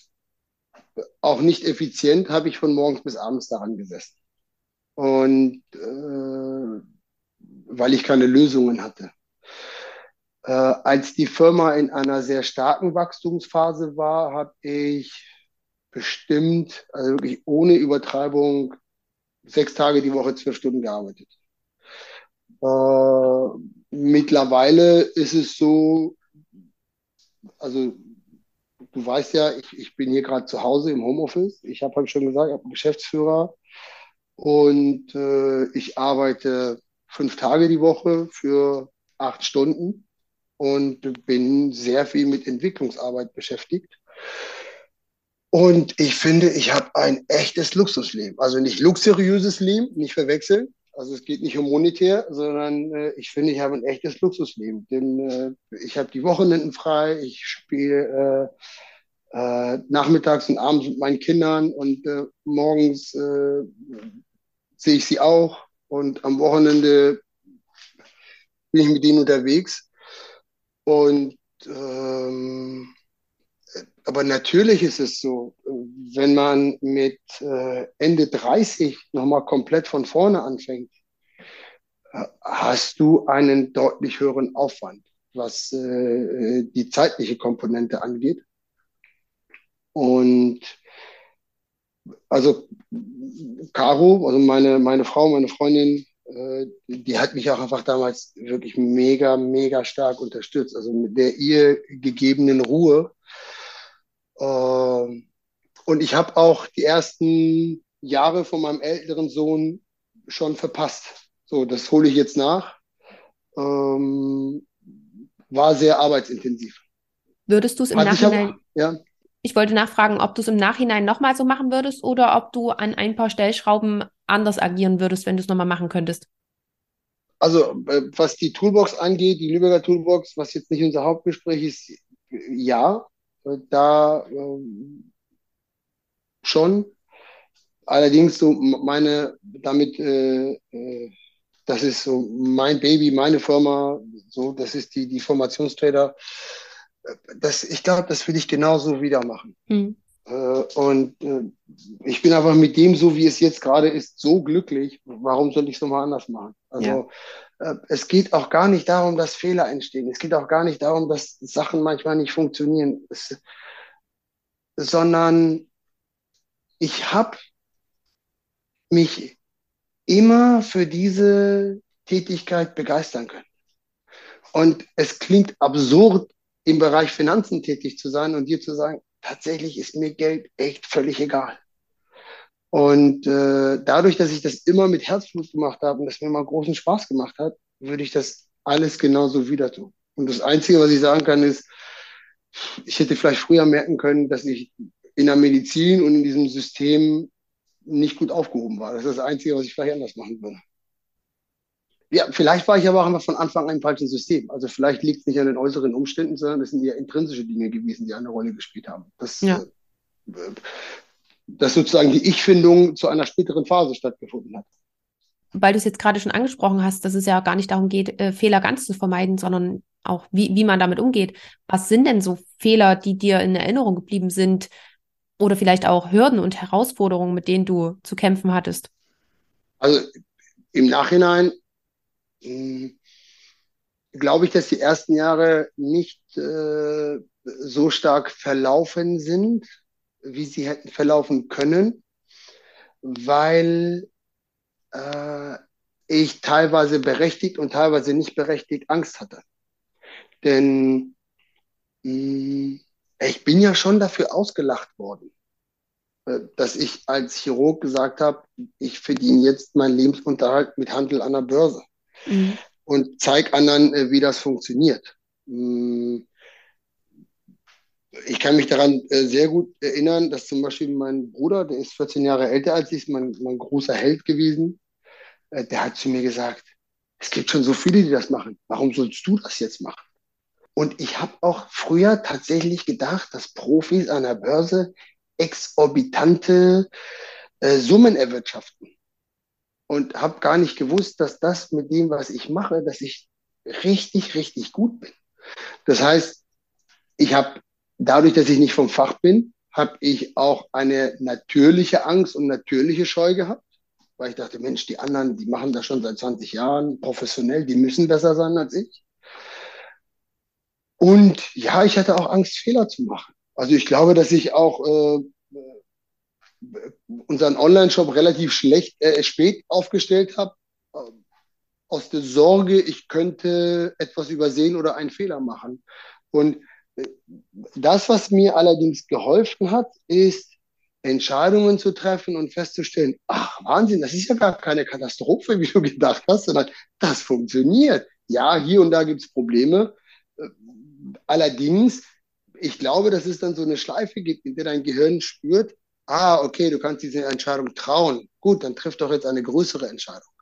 auch nicht effizient, habe ich von morgens bis abends daran gesessen. Und äh, weil ich keine Lösungen hatte. Äh, als die Firma in einer sehr starken Wachstumsphase war, habe ich bestimmt, also wirklich ohne Übertreibung, sechs Tage die Woche, zwölf Stunden gearbeitet. Äh, mittlerweile ist es so, also du weißt ja, ich, ich bin hier gerade zu Hause im Homeoffice. Ich habe halt schon gesagt, ich habe einen Geschäftsführer und äh, ich arbeite fünf Tage die Woche für acht Stunden und bin sehr viel mit Entwicklungsarbeit beschäftigt. Und ich finde, ich habe ein echtes Luxusleben. Also nicht luxuriöses Leben, nicht verwechseln. Also es geht nicht um monetär, sondern äh, ich finde, ich habe ein echtes Luxusleben. Denn äh, ich habe die Wochenenden frei, ich spiele äh, äh, nachmittags und abends mit meinen Kindern und äh, morgens äh, sehe ich sie auch und am Wochenende bin ich mit ihnen unterwegs. Und ähm, aber natürlich ist es so, wenn man mit äh, Ende 30 nochmal komplett von vorne anfängt, hast du einen deutlich höheren Aufwand, was äh, die zeitliche Komponente angeht. Und also Caro, also meine, meine Frau, meine Freundin, äh, die hat mich auch einfach damals wirklich mega, mega stark unterstützt. Also mit der ihr gegebenen Ruhe. Ähm, und ich habe auch die ersten Jahre von meinem älteren Sohn schon verpasst. So, das hole ich jetzt nach. Ähm, war sehr arbeitsintensiv. Würdest du es im ich hab- Nachhinein, ja, ich wollte nachfragen, ob du es im Nachhinein nochmal so machen würdest oder ob du an ein paar Stellschrauben anders agieren würdest, wenn du es nochmal machen könntest? also äh, was die Toolbox angeht, die Lübecker Toolbox, was jetzt nicht unser Hauptgespräch ist, ja, äh, da ähm, schon. Allerdings so meine damit, äh, äh, das ist so mein Baby, meine Firma, so das ist die die Formationstrader. Äh, Das, ich glaube, das würde ich genauso wieder machen. Hm. Äh, und äh, ich bin einfach mit dem, so wie es jetzt gerade ist, so glücklich. Warum soll ich es nochmal anders machen? Also äh, es geht auch gar nicht darum, dass Fehler entstehen. Es geht auch gar nicht darum, dass Sachen manchmal nicht funktionieren, es, sondern ich habe mich immer für diese Tätigkeit begeistern können. Und es klingt absurd, im Bereich Finanzen tätig zu sein und dir zu sagen, tatsächlich ist mir Geld echt völlig egal. Und äh, dadurch, dass ich das immer mit Herzblut gemacht habe und das mir mal großen Spaß gemacht hat, würde ich das alles genauso wieder tun. Und das Einzige, was ich sagen kann, ist, ich hätte vielleicht früher merken können, dass ich in der Medizin und in diesem System nicht gut aufgehoben war. Das ist das Einzige, was ich vielleicht anders machen würde. Ja, vielleicht war ich aber auch einfach von Anfang an im falschen System. Also vielleicht liegt es nicht an den äußeren Umständen, sondern es sind eher intrinsische Dinge gewesen, die eine Rolle gespielt haben. Das, Ja. äh, dass sozusagen die Ich-Findung zu einer späteren Phase stattgefunden hat. Weil du es jetzt gerade schon angesprochen hast, dass es ja gar nicht darum geht, äh, Fehler ganz zu vermeiden, sondern auch, wie, wie man damit umgeht. Was sind denn so Fehler, die dir in Erinnerung geblieben sind? Oder vielleicht auch Hürden und Herausforderungen, mit denen du zu kämpfen hattest? Also im Nachhinein glaube ich, dass die ersten Jahre nicht äh, so stark verlaufen sind, wie sie hätten verlaufen können, weil äh, ich teilweise berechtigt und teilweise nicht berechtigt Angst hatte. Denn mh, ich bin ja schon dafür ausgelacht worden, äh, dass ich als Chirurg gesagt habe, ich verdiene jetzt meinen Lebensunterhalt mit Handel an der Börse Mhm. und zeige anderen, äh, wie das funktioniert. Mm, Ich kann mich daran äh, sehr gut erinnern, dass zum Beispiel mein Bruder, der ist 14 Jahre älter als ich, mein, mein großer Held gewesen, äh, der hat zu mir gesagt, es gibt schon so viele, die das machen. Warum sollst du das jetzt machen? Und ich habe auch früher tatsächlich gedacht, dass Profis an der Börse exorbitante äh, Summen erwirtschaften. Und habe gar nicht gewusst, dass das mit dem, was ich mache, dass ich richtig, richtig gut bin. Das heißt, ich habe dadurch, dass ich nicht vom Fach bin, habe ich auch eine natürliche Angst und natürliche Scheu gehabt, weil ich dachte, Mensch, die anderen, die machen das schon seit 20 Jahren professionell, die müssen besser sein als ich. Und ja, ich hatte auch Angst, Fehler zu machen. Also ich glaube, dass ich auch äh, unseren Online-Shop relativ schlecht, äh, spät aufgestellt habe, äh, aus der Sorge, ich könnte etwas übersehen oder einen Fehler machen. Und äh, das, was mir allerdings geholfen hat, ist, Entscheidungen zu treffen und festzustellen, ach Wahnsinn, das ist ja gar keine Katastrophe, <laughs> wie du gedacht hast, sondern das funktioniert. Ja, hier und da gibt es Probleme. Äh, Allerdings, ich glaube, dass es dann so eine Schleife gibt, in der dein Gehirn spürt, ah, okay, du kannst diese Entscheidung trauen. Gut, dann triff doch jetzt eine größere Entscheidung.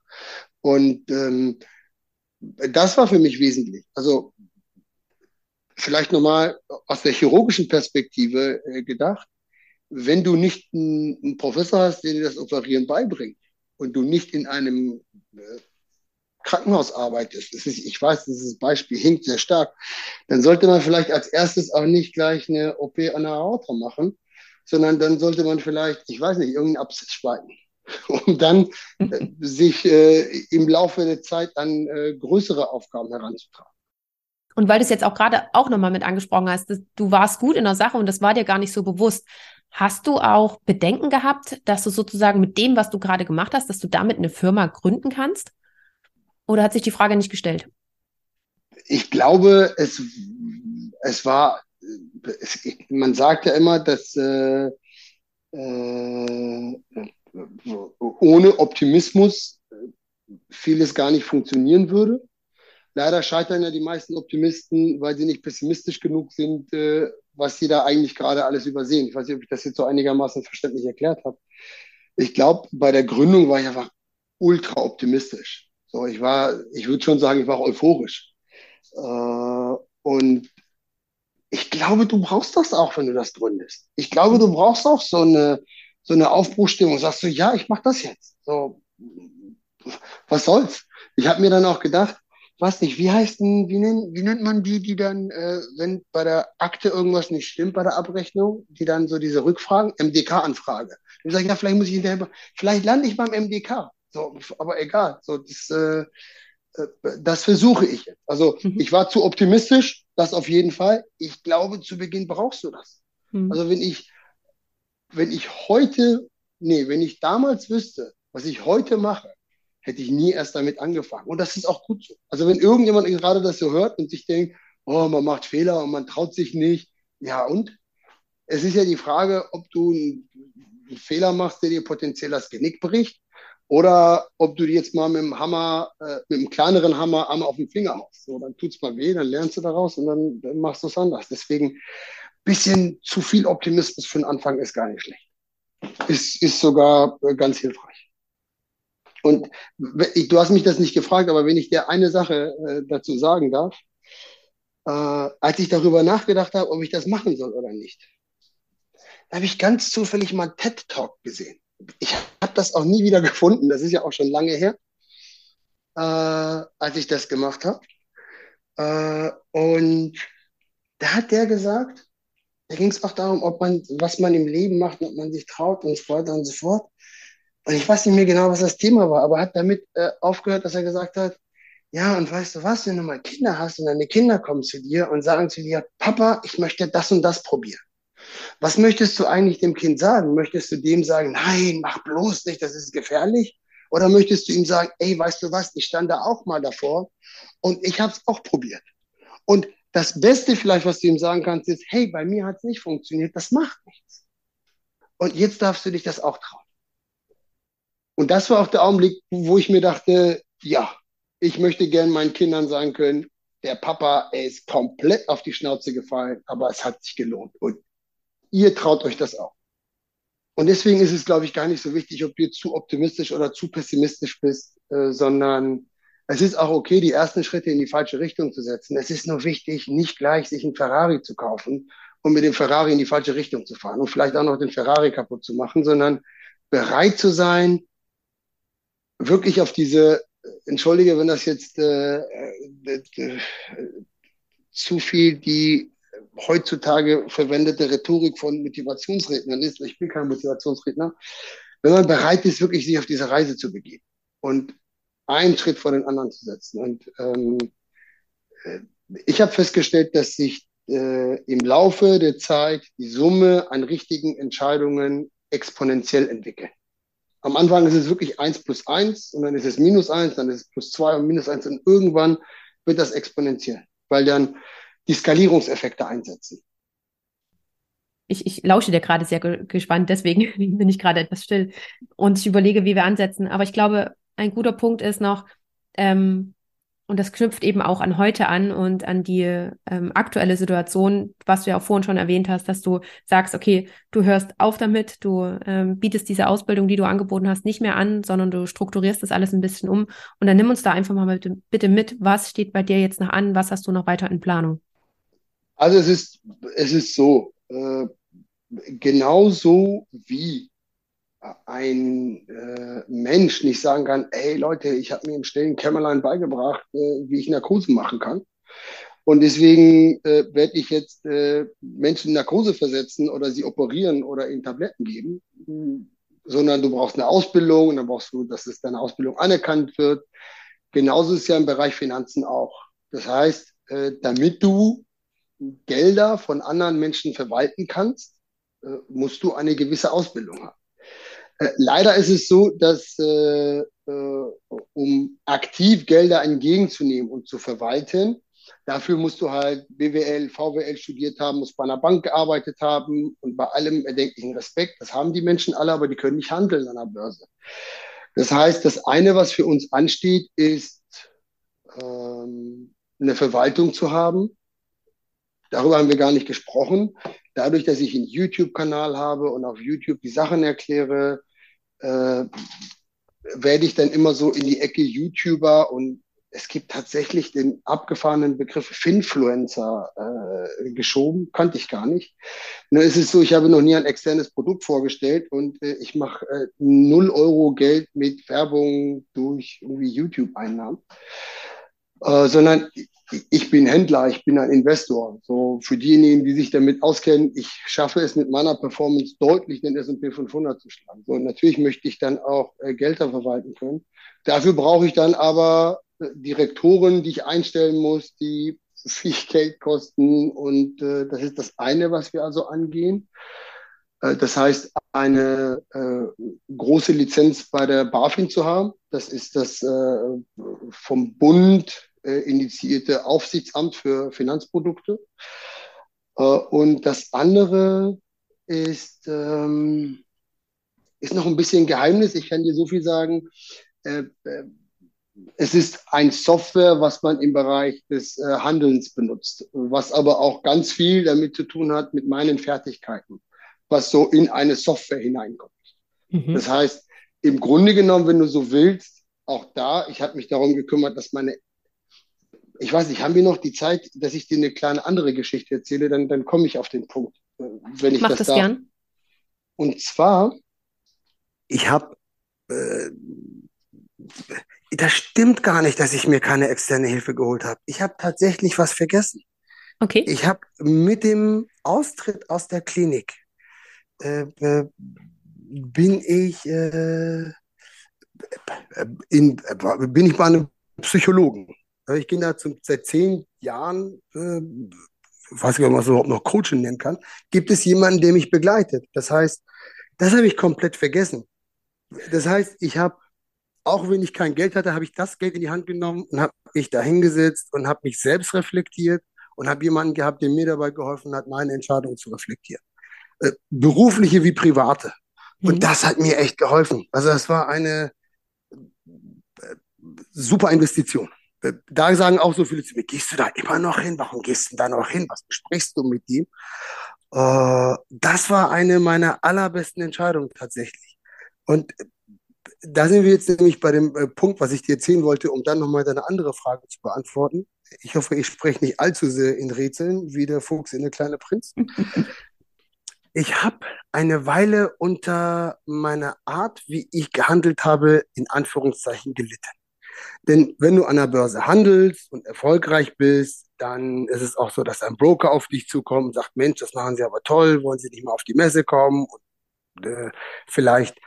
Und ähm, das war für mich wesentlich. Also vielleicht nochmal aus der chirurgischen Perspektive äh, gedacht, wenn du nicht einen, einen Professor hast, der dir das Operieren beibringt und du nicht in einem äh, Krankenhaus arbeitest, das ist, ich weiß, dieses Beispiel hinkt sehr stark, dann sollte man vielleicht als erstes auch nicht gleich eine OP an der Aorta machen, sondern dann sollte man vielleicht, ich weiß nicht, irgendeinen Abszess spalten, <laughs> um dann äh, sich äh, im Laufe der Zeit an äh, größere Aufgaben heranzutragen. Und weil du es jetzt auch gerade auch nochmal mit angesprochen hast, du warst gut in der Sache und das war dir gar nicht so bewusst. Hast du auch Bedenken gehabt, dass du sozusagen mit dem, was du gerade gemacht hast, dass du damit eine Firma gründen kannst? Oder hat sich die Frage nicht gestellt? Ich glaube, es, es war, es, man sagt ja immer, dass äh, äh, ohne Optimismus vieles gar nicht funktionieren würde. Leider scheitern ja die meisten Optimisten, weil sie nicht pessimistisch genug sind, äh, was sie da eigentlich gerade alles übersehen. Ich weiß nicht, ob ich das jetzt so einigermaßen verständlich erklärt habe. Ich glaube, bei der Gründung war ich einfach ultra optimistisch. So, ich war, ich würde schon sagen, ich war euphorisch. Äh, und ich glaube, du brauchst das auch, wenn du das gründest. Ich glaube, du brauchst auch so eine, so eine Aufbruchstimmung. Sagst du, ja, ich mache das jetzt. So, was soll's? Ich habe mir dann auch gedacht, weiß nicht, wie heißt denn, wie nennt, wie nennt man die, die dann, äh, wenn bei der Akte irgendwas nicht stimmt bei der Abrechnung, die dann so diese Rückfragen, MDK-Anfrage. Ich sage, ja, vielleicht muss ich hinterher, vielleicht lande ich beim MDK. So, aber egal. So, das, äh, äh, das versuche ich. Also mhm. ich war zu optimistisch, das auf jeden Fall. Ich glaube, zu Beginn brauchst du das. Mhm. Also wenn ich, wenn ich heute, nee, wenn ich damals wüsste, was ich heute mache, hätte ich nie erst damit angefangen. Und das ist auch gut so. Also wenn irgendjemand gerade das so hört und sich denkt, oh, man macht Fehler und man traut sich nicht, ja und? Es ist ja die Frage, ob du einen, einen Fehler machst, der dir potenziell das Genick bricht, oder ob du jetzt mal mit dem Hammer, äh, mit einem kleineren Hammer einmal auf den Finger haust. So, dann tut's mal weh, dann lernst du daraus und dann, dann machst du es anders. Deswegen bisschen zu viel Optimismus für den Anfang ist gar nicht schlecht. Ist, ist sogar äh, ganz hilfreich. Und du hast mich das nicht gefragt, aber wenn ich dir eine Sache äh, dazu sagen darf, äh, als ich darüber nachgedacht habe, ob ich das machen soll oder nicht, da habe ich ganz zufällig mal TED Talk gesehen. Ich habe das auch nie wieder gefunden. Das ist ja auch schon lange her, äh, als ich das gemacht habe. Äh, und da hat der gesagt, da ging es auch darum, ob man, was man im Leben macht, ob man sich traut und so weiter und so fort. Und ich weiß nicht mehr genau, was das Thema war, aber hat damit äh, aufgehört, dass er gesagt hat, ja, und weißt du was, wenn du mal Kinder hast und deine Kinder kommen zu dir und sagen zu dir, Papa, ich möchte das und das probieren. Was möchtest du eigentlich dem Kind sagen? Möchtest du dem sagen, nein, mach bloß nicht, das ist gefährlich? Oder möchtest du ihm sagen, ey, weißt du was, ich stand da auch mal davor und ich habe es auch probiert. Und das Beste vielleicht, was du ihm sagen kannst, ist, hey, bei mir hat es nicht funktioniert, das macht nichts. Und jetzt darfst du dich das auch trauen. Und das war auch der Augenblick, wo ich mir dachte, ja, ich möchte gern meinen Kindern sagen können, der Papa, ist komplett auf die Schnauze gefallen, aber es hat sich gelohnt. Und ihr traut euch das auch. Und deswegen ist es, glaube ich, gar nicht so wichtig, ob du zu optimistisch oder zu pessimistisch bist, äh, sondern es ist auch okay, die ersten Schritte in die falsche Richtung zu setzen. Es ist nur wichtig, nicht gleich sich einen Ferrari zu kaufen und mit dem Ferrari in die falsche Richtung zu fahren und vielleicht auch noch den Ferrari kaputt zu machen, sondern bereit zu sein, wirklich auf diese, entschuldige, wenn das jetzt äh, äh, äh, zu viel die heutzutage verwendete Rhetorik von Motivationsrednern ist. Ich bin kein Motivationsredner. Wenn man bereit ist, wirklich sich auf diese Reise zu begeben und einen Schritt vor den anderen zu setzen. Und ähm, äh, ich habe festgestellt, dass sich äh, im Laufe der Zeit die Summe an richtigen Entscheidungen exponentiell entwickelt. Am Anfang ist es wirklich eins plus eins und dann ist es minus eins, dann ist es plus zwei und minus eins und irgendwann wird das exponentiell, weil dann die Skalierungseffekte einsetzen. Ich, ich lausche dir gerade sehr ge gespannt, deswegen <laughs> bin ich gerade etwas still und ich überlege, wie wir ansetzen. Aber ich glaube, ein guter Punkt ist noch, ähm, und das knüpft eben auch an heute an und an die ähm, aktuelle Situation, was du ja auch vorhin schon erwähnt hast, dass du sagst, okay, du hörst auf damit, du ähm, bietest diese Ausbildung, die du angeboten hast, nicht mehr an, sondern du strukturierst das alles ein bisschen um. Und dann nimm uns da einfach mal bitte, bitte mit, was steht bei dir jetzt noch an, was hast du noch weiter in Planung? Also es ist, es ist so, äh, genauso wie ein äh, Mensch nicht sagen kann, hey Leute, ich habe mir im stillen Kämmerlein beigebracht, äh, wie ich Narkose machen kann. Und deswegen äh, werde ich jetzt äh, Menschen in Narkose versetzen oder sie operieren oder ihnen Tabletten geben, sondern du brauchst eine Ausbildung und dann brauchst du, dass es deine Ausbildung anerkannt wird. Genauso ist es ja im Bereich Finanzen auch. Das heißt, äh, damit du Gelder von anderen Menschen verwalten kannst, äh, musst du eine gewisse Ausbildung haben. Äh, leider ist es so, dass äh, äh, um aktiv Gelder entgegenzunehmen und zu verwalten, dafür musst du halt BWL, VWL studiert haben, musst bei einer Bank gearbeitet haben und bei allem erdenklichen Respekt. Das haben die Menschen alle, aber die können nicht handeln an der Börse. Das heißt, das eine, was für uns ansteht, ist ähm, eine Verwaltung zu haben. Darüber haben wir gar nicht gesprochen. Dadurch, dass ich einen YouTube-Kanal habe und auf YouTube die Sachen erkläre, äh, werde ich dann immer so in die Ecke YouTuber und es gibt tatsächlich den abgefahrenen Begriff Finfluencer äh, geschoben, kannte ich gar nicht. Nur ist es so, ich habe noch nie ein externes Produkt vorgestellt und äh, ich mache äh, 0 Euro Geld mit Werbung durch irgendwie YouTube-Einnahmen, äh, sondern ich bin Händler, ich bin ein Investor. So für diejenigen, die sich damit auskennen, ich schaffe es mit meiner Performance deutlich, den S&P 500 zu schlagen. So, natürlich möchte ich dann auch äh, Gelder verwalten können. Dafür brauche ich dann aber äh, Direktoren, die ich einstellen muss, die viel Geld kosten. Und äh, das ist das eine, was wir also angehen. Äh, das heißt, eine äh, große Lizenz bei der BaFin zu haben. Das ist das äh, vom Bund äh, initiierte Aufsichtsamt für Finanzprodukte. Äh, und das andere ist, ähm, ist noch ein bisschen Geheimnis. Ich kann dir so viel sagen. Äh, es ist ein Software, was man im Bereich des Handelns benutzt, was aber auch ganz viel damit zu tun hat mit meinen Fertigkeiten, was so in eine Software hineinkommt. Mhm. Das heißt, im Grunde genommen, wenn du so willst, auch da, ich habe mich darum gekümmert, dass meine ich weiß nicht, haben wir noch die Zeit, dass ich dir eine kleine andere Geschichte erzähle? Dann, dann komme ich auf den Punkt, äh, wenn ich Mach das, das darf. gern. Und zwar, ich habe, äh, das stimmt gar nicht, dass ich mir keine externe Hilfe geholt habe. Ich habe tatsächlich was vergessen. Okay. Ich habe mit dem Austritt aus der Klinik bin ich äh, in, bin ich bei einem Psychologen. Ich gehe da zum, seit zehn Jahren, äh, weiß nicht, ob man es überhaupt noch Coaching nennen kann, gibt es jemanden, der mich begleitet. Das heißt, das habe ich komplett vergessen. Das heißt, ich habe, auch wenn ich kein Geld hatte, habe ich das Geld in die Hand genommen und habe mich da hingesetzt und habe mich selbst reflektiert und habe jemanden gehabt, der mir dabei geholfen hat, meine Entscheidung zu reflektieren. Äh, berufliche wie private. Und mhm. das hat mir echt geholfen. Also das war eine äh, super Investition da sagen auch so viele zu mir, gehst du da immer noch hin? Warum gehst du da noch hin? Was besprichst du mit ihm? Äh, das war eine meiner allerbesten Entscheidungen tatsächlich. Und da sind wir jetzt nämlich bei dem äh, Punkt, was ich dir erzählen wollte, um dann nochmal deine andere Frage zu beantworten. Ich hoffe, ich spreche nicht allzu sehr in Rätseln, wie der Fuchs in der kleine Prinz. <laughs> Ich habe eine Weile unter meiner Art, wie ich gehandelt habe, in Anführungszeichen gelitten. Denn wenn du an der Börse handelst und erfolgreich bist, dann ist es auch so, dass ein Broker auf dich zukommt und sagt, Mensch, das machen Sie aber toll, wollen Sie nicht mal auf die Messe kommen und äh, vielleicht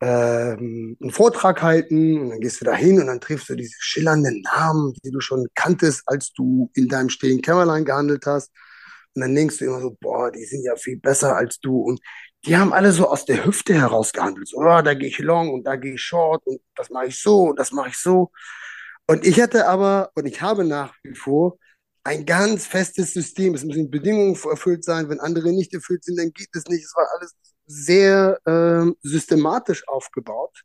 ähm, einen Vortrag halten und dann gehst du da hin und dann triffst du diese schillernden Namen, die du schon kanntest, als du in deinem stillen Kämmerlein gehandelt hast. Und dann denkst du immer so, boah, die sind ja viel besser als du. Und die haben alle so aus der Hüfte heraus gehandelt. So, oh, da gehe ich long und da gehe ich short und das mache ich so und das mache ich so. Und ich hatte aber, und ich habe nach wie vor, ein ganz festes System. Es müssen Bedingungen erfüllt sein. Wenn andere nicht erfüllt sind, dann geht es nicht. Es war alles sehr äh, systematisch aufgebaut,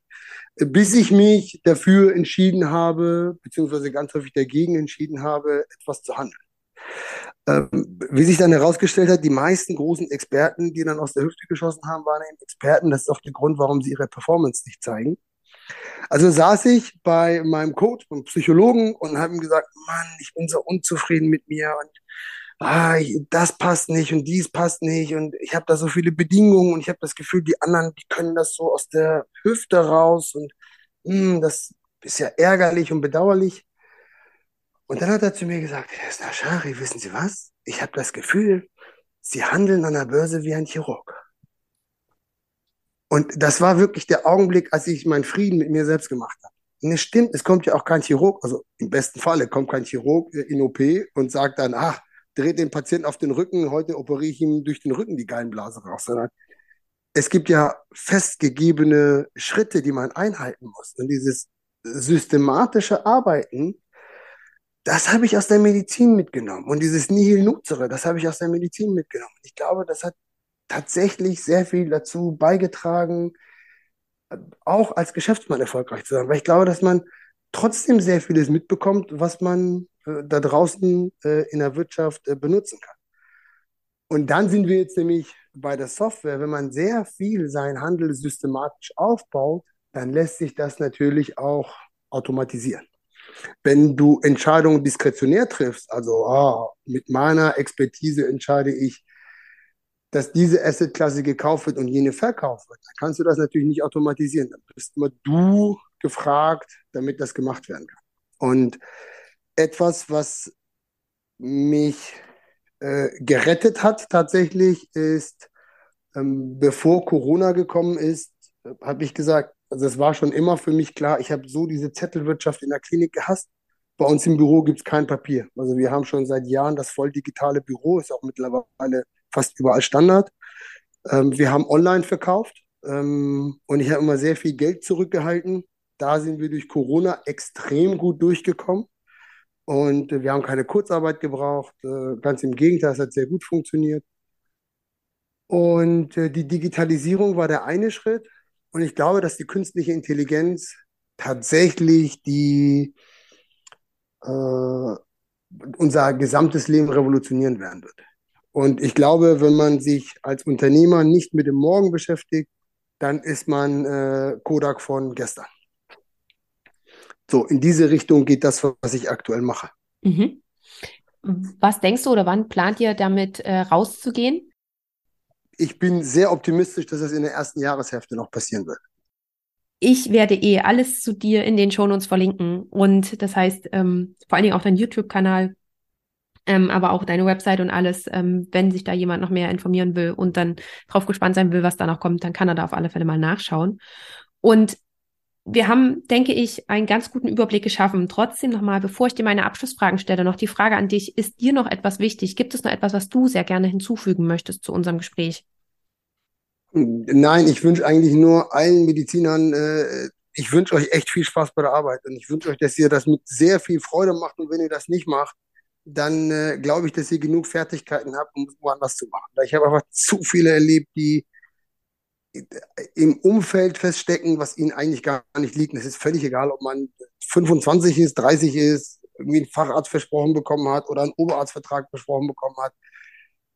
bis ich mich dafür entschieden habe, beziehungsweise ganz häufig dagegen entschieden habe, etwas zu handeln. Ähm, wie sich dann herausgestellt hat, die meisten großen Experten, die dann aus der Hüfte geschossen haben, waren eben Experten. Das ist auch der Grund, warum sie ihre Performance nicht zeigen. Also saß ich bei meinem Coach, beim Psychologen und habe ihm gesagt, Mann, ich bin so unzufrieden mit mir und ah, das passt nicht und dies passt nicht und ich habe da so viele Bedingungen und ich habe das Gefühl, die anderen, die können das so aus der Hüfte raus und mh, hm, das ist ja ärgerlich und bedauerlich. Und dann hat er zu mir gesagt, Herr Snashari, wissen Sie was? Ich habe das Gefühl, Sie handeln an der Börse wie ein Chirurg. Und das war wirklich der Augenblick, als ich meinen Frieden mit mir selbst gemacht habe. Und es stimmt, es kommt ja auch kein Chirurg, also im besten Falle kommt kein Chirurg in OP und sagt dann, ach, dreht den Patienten auf den Rücken, heute operiere ich ihm durch den Rücken die Gallenblase raus, sondern es gibt ja festgegebene Schritte, die man einhalten muss. Und dieses systematische Arbeiten das habe ich aus der Medizin mitgenommen. Und dieses Nihil Nuzere, das habe ich aus der Medizin mitgenommen. Ich glaube, das hat tatsächlich sehr viel dazu beigetragen, auch als Geschäftsmann erfolgreich zu sein. Weil ich glaube, dass man trotzdem sehr vieles mitbekommt, was man äh, da draußen äh, in der Wirtschaft äh, benutzen kann. Und dann sind wir jetzt nämlich bei der Software. Wenn man sehr viel seinen Handel systematisch aufbaut, dann lässt sich das natürlich auch automatisieren. Wenn du Entscheidungen diskretionär triffst, also ah, mit meiner Expertise entscheide ich, dass diese Assetklasse gekauft wird und jene verkauft wird, dann kannst du das natürlich nicht automatisieren. Dann bist immer du gefragt, damit das gemacht werden kann. Und etwas, was mich äh, gerettet hat tatsächlich, ist, ähm, bevor Corona gekommen ist, habe ich gesagt, also es war schon immer für mich klar, ich habe so diese Zettelwirtschaft in der Klinik gehasst. Bei uns im Büro gibt es kein Papier. Also wir haben schon seit Jahren das voll digitale Büro, ist auch mittlerweile fast überall Standard. Ähm, wir haben online verkauft ähm, und ich habe immer sehr viel Geld zurückgehalten. Da sind wir durch Corona extrem gut durchgekommen. Und wir haben keine Kurzarbeit gebraucht. Äh, ganz im Gegenteil, es hat sehr gut funktioniert. Und äh, die Digitalisierung war der eine Schritt. Und ich glaube, dass die künstliche Intelligenz tatsächlich die äh, unser gesamtes Leben revolutionieren werden wird. Und ich glaube, wenn man sich als Unternehmer nicht mit dem Morgen beschäftigt, dann ist man äh, Kodak von gestern. So, in diese Richtung geht das, was ich aktuell mache. Mhm. Was denkst du oder wann plant ihr damit äh, rauszugehen? Ich bin sehr optimistisch, dass das in der ersten Jahreshälfte noch passieren wird. Ich werde eh alles zu dir in den Shownotes verlinken. Und das heißt, ähm, vor allen Dingen auch dein YouTube-Kanal, ähm, aber auch deine Website und alles, ähm, wenn sich da jemand noch mehr informieren will und dann drauf gespannt sein will, was da noch kommt, dann kann er da auf alle Fälle mal nachschauen. Und wir haben, denke ich, einen ganz guten Überblick geschaffen. Trotzdem nochmal, bevor ich dir meine Abschlussfragen stelle, noch die Frage an dich. Ist dir noch etwas wichtig? Gibt es noch etwas, was du sehr gerne hinzufügen möchtest zu unserem Gespräch? Nein, ich wünsche eigentlich nur allen Medizinern, äh, ich wünsche euch echt viel Spaß bei der Arbeit und ich wünsche euch, dass ihr das mit sehr viel Freude macht und wenn ihr das nicht macht, dann äh, glaube ich, dass ihr genug Fertigkeiten habt, um woanders zu machen. Ich habe einfach zu viele erlebt, die im Umfeld feststecken, was ihnen eigentlich gar nicht liegt. Es ist völlig egal, ob man 25 ist, 30 ist, irgendwie einen Facharzt versprochen bekommen hat oder einen Oberarztvertrag versprochen bekommen hat.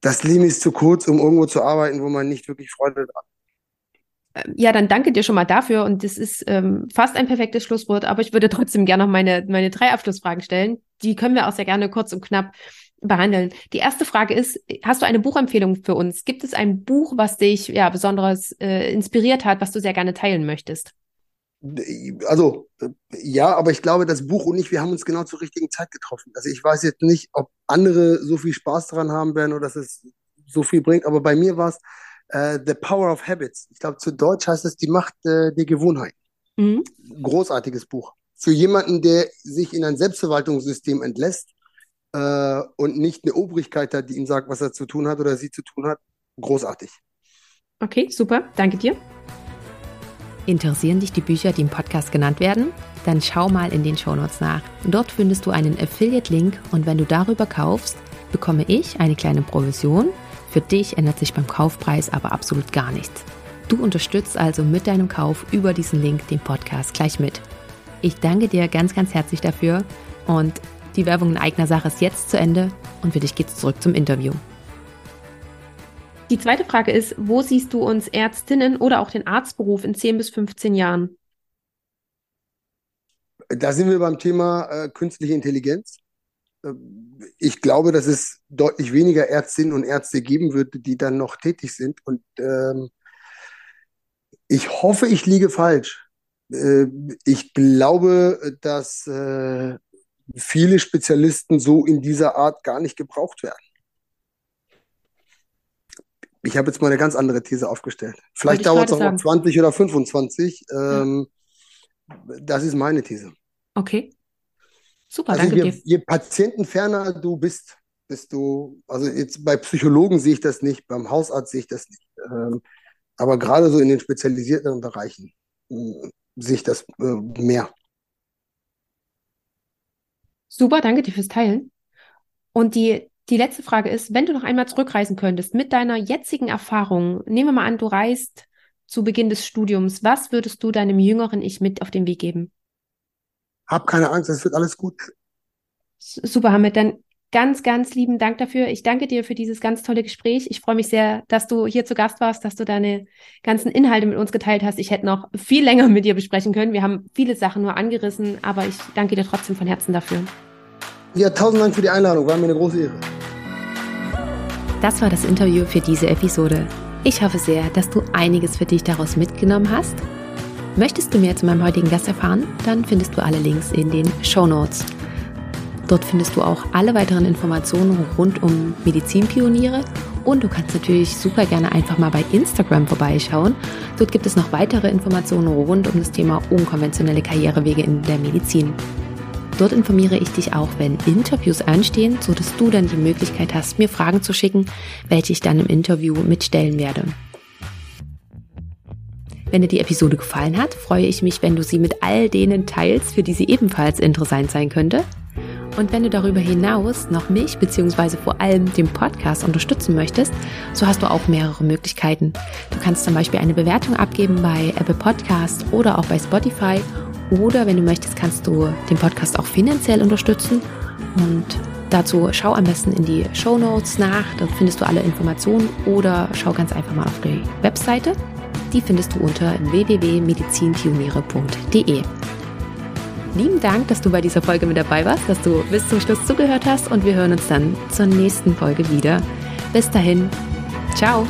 Das Leben ist zu kurz, um irgendwo zu arbeiten, wo man nicht wirklich Freude hat. Ähm, ja, dann danke dir schon mal dafür und das ist ähm, fast ein perfektes Schlusswort, aber ich würde trotzdem gerne noch meine, meine drei Abschlussfragen stellen. Die können wir auch sehr gerne kurz und knapp behandeln. Die erste Frage ist, hast du eine Buchempfehlung für uns? Gibt es ein Buch, was dich ja besonders äh, inspiriert hat, was du sehr gerne teilen möchtest? Also, ja, aber ich glaube, das Buch und ich, wir haben uns genau zur richtigen Zeit getroffen. Also ich weiß jetzt nicht, ob andere so viel Spaß daran haben werden oder dass es so viel bringt, aber bei mir war es äh, The Power of Habits. Ich glaube, zu Deutsch heißt es die Macht äh, der Gewohnheit. Mhm. Großartiges Buch. Für jemanden, der sich in ein Selbstverwaltungssystem entlässt, äh, und nicht eine Obrigkeit hat, die ihm sagt, was er zu tun hat oder sie zu tun hat, großartig. Okay, super. Danke dir. Interessieren dich die Bücher, die im Podcast genannt werden? Dann schau mal in den Shownotes nach. Dort findest du einen Affiliate-Link und wenn du darüber kaufst, bekomme ich eine kleine Provision. Für dich ändert sich beim Kaufpreis aber absolut gar nichts. Du unterstützt also mit deinem Kauf über diesen Link den Podcast gleich mit. Ich danke dir ganz, ganz herzlich dafür und die Werbung in eigener Sache ist jetzt zu Ende und für dich geht's zurück zum Interview. Die zweite Frage ist, wo siehst du uns Ärztinnen oder auch den Arztberuf in 10 bis 15 Jahren? Da sind wir beim Thema äh, künstliche Intelligenz. Äh, ich glaube, dass es deutlich weniger Ärztinnen und Ärzte geben wird, die dann noch tätig sind. Und ähm, ich hoffe, ich liege falsch. Äh, ich glaube, dass äh, viele Spezialisten so in dieser Art gar nicht gebraucht werden. Ich habe jetzt mal eine ganz andere These aufgestellt. Vielleicht dauert es auch noch 20 oder 25. Ähm, ja. Das ist meine These. Okay. Super, also danke je, dir. Je patientenferner du bist, desto, also jetzt bei Psychologen sehe ich das nicht, beim Hausarzt sehe ich das nicht. Ähm, aber gerade so in den spezialisierten Bereichen äh, sehe ich das äh, mehr. Super, danke dir fürs Teilen. Und die, die letzte Frage ist, wenn du noch einmal zurückreisen könntest mit deiner jetzigen Erfahrung, nehmen wir mal an, du reist zu Beginn des Studiums, was würdest du deinem jüngeren Ich mit auf den Weg geben? Hab keine Angst, es wird alles gut. Super, Hamid. Dann ganz, ganz lieben Dank dafür. Ich danke dir für dieses ganz tolle Gespräch. Ich freue mich sehr, dass du hier zu Gast warst, dass du deine ganzen Inhalte mit uns geteilt hast. Ich hätte noch viel länger mit dir besprechen können. Wir haben viele Sachen nur angerissen, aber ich danke dir trotzdem von Herzen dafür. Ja, tausend Dank für die Einladung. War mir eine große Ehre. Das war das Interview für diese Episode. Ich hoffe sehr, dass du einiges für dich daraus mitgenommen hast. Möchtest du mehr zu meinem heutigen Gast erfahren? Dann findest du alle Links in den Show Notes. Dort findest du auch alle weiteren Informationen rund um Medizinpioniere und du kannst natürlich super gerne einfach mal bei Instagram vorbeischauen. Dort gibt es noch weitere Informationen rund um das Thema unkonventionelle Karrierewege in der Medizin. Dort informiere ich dich auch, wenn Interviews anstehen, sodass du dann die Möglichkeit hast, mir Fragen zu schicken, welche ich dann im Interview mitstellen werde. Wenn dir die Episode gefallen hat, freue ich mich, wenn du sie mit all denen teilst, für die sie ebenfalls interessant sein könnte. Und wenn du darüber hinaus noch mich bzw. vor allem den Podcast unterstützen möchtest, so hast du auch mehrere Möglichkeiten. Du kannst zum Beispiel eine Bewertung abgeben bei Apple Podcast oder auch bei Spotify. Oder wenn du möchtest, kannst du den Podcast auch finanziell unterstützen. Und dazu schau am besten in die Show Notes nach. Dort findest du alle Informationen. Oder schau ganz einfach mal auf die Webseite. Die findest du unter www.medizinpioniere.de. Lieben Dank, dass du bei dieser Folge mit dabei warst, dass du bis zum Schluss zugehört hast und wir hören uns dann zur nächsten Folge wieder. Bis dahin, ciao!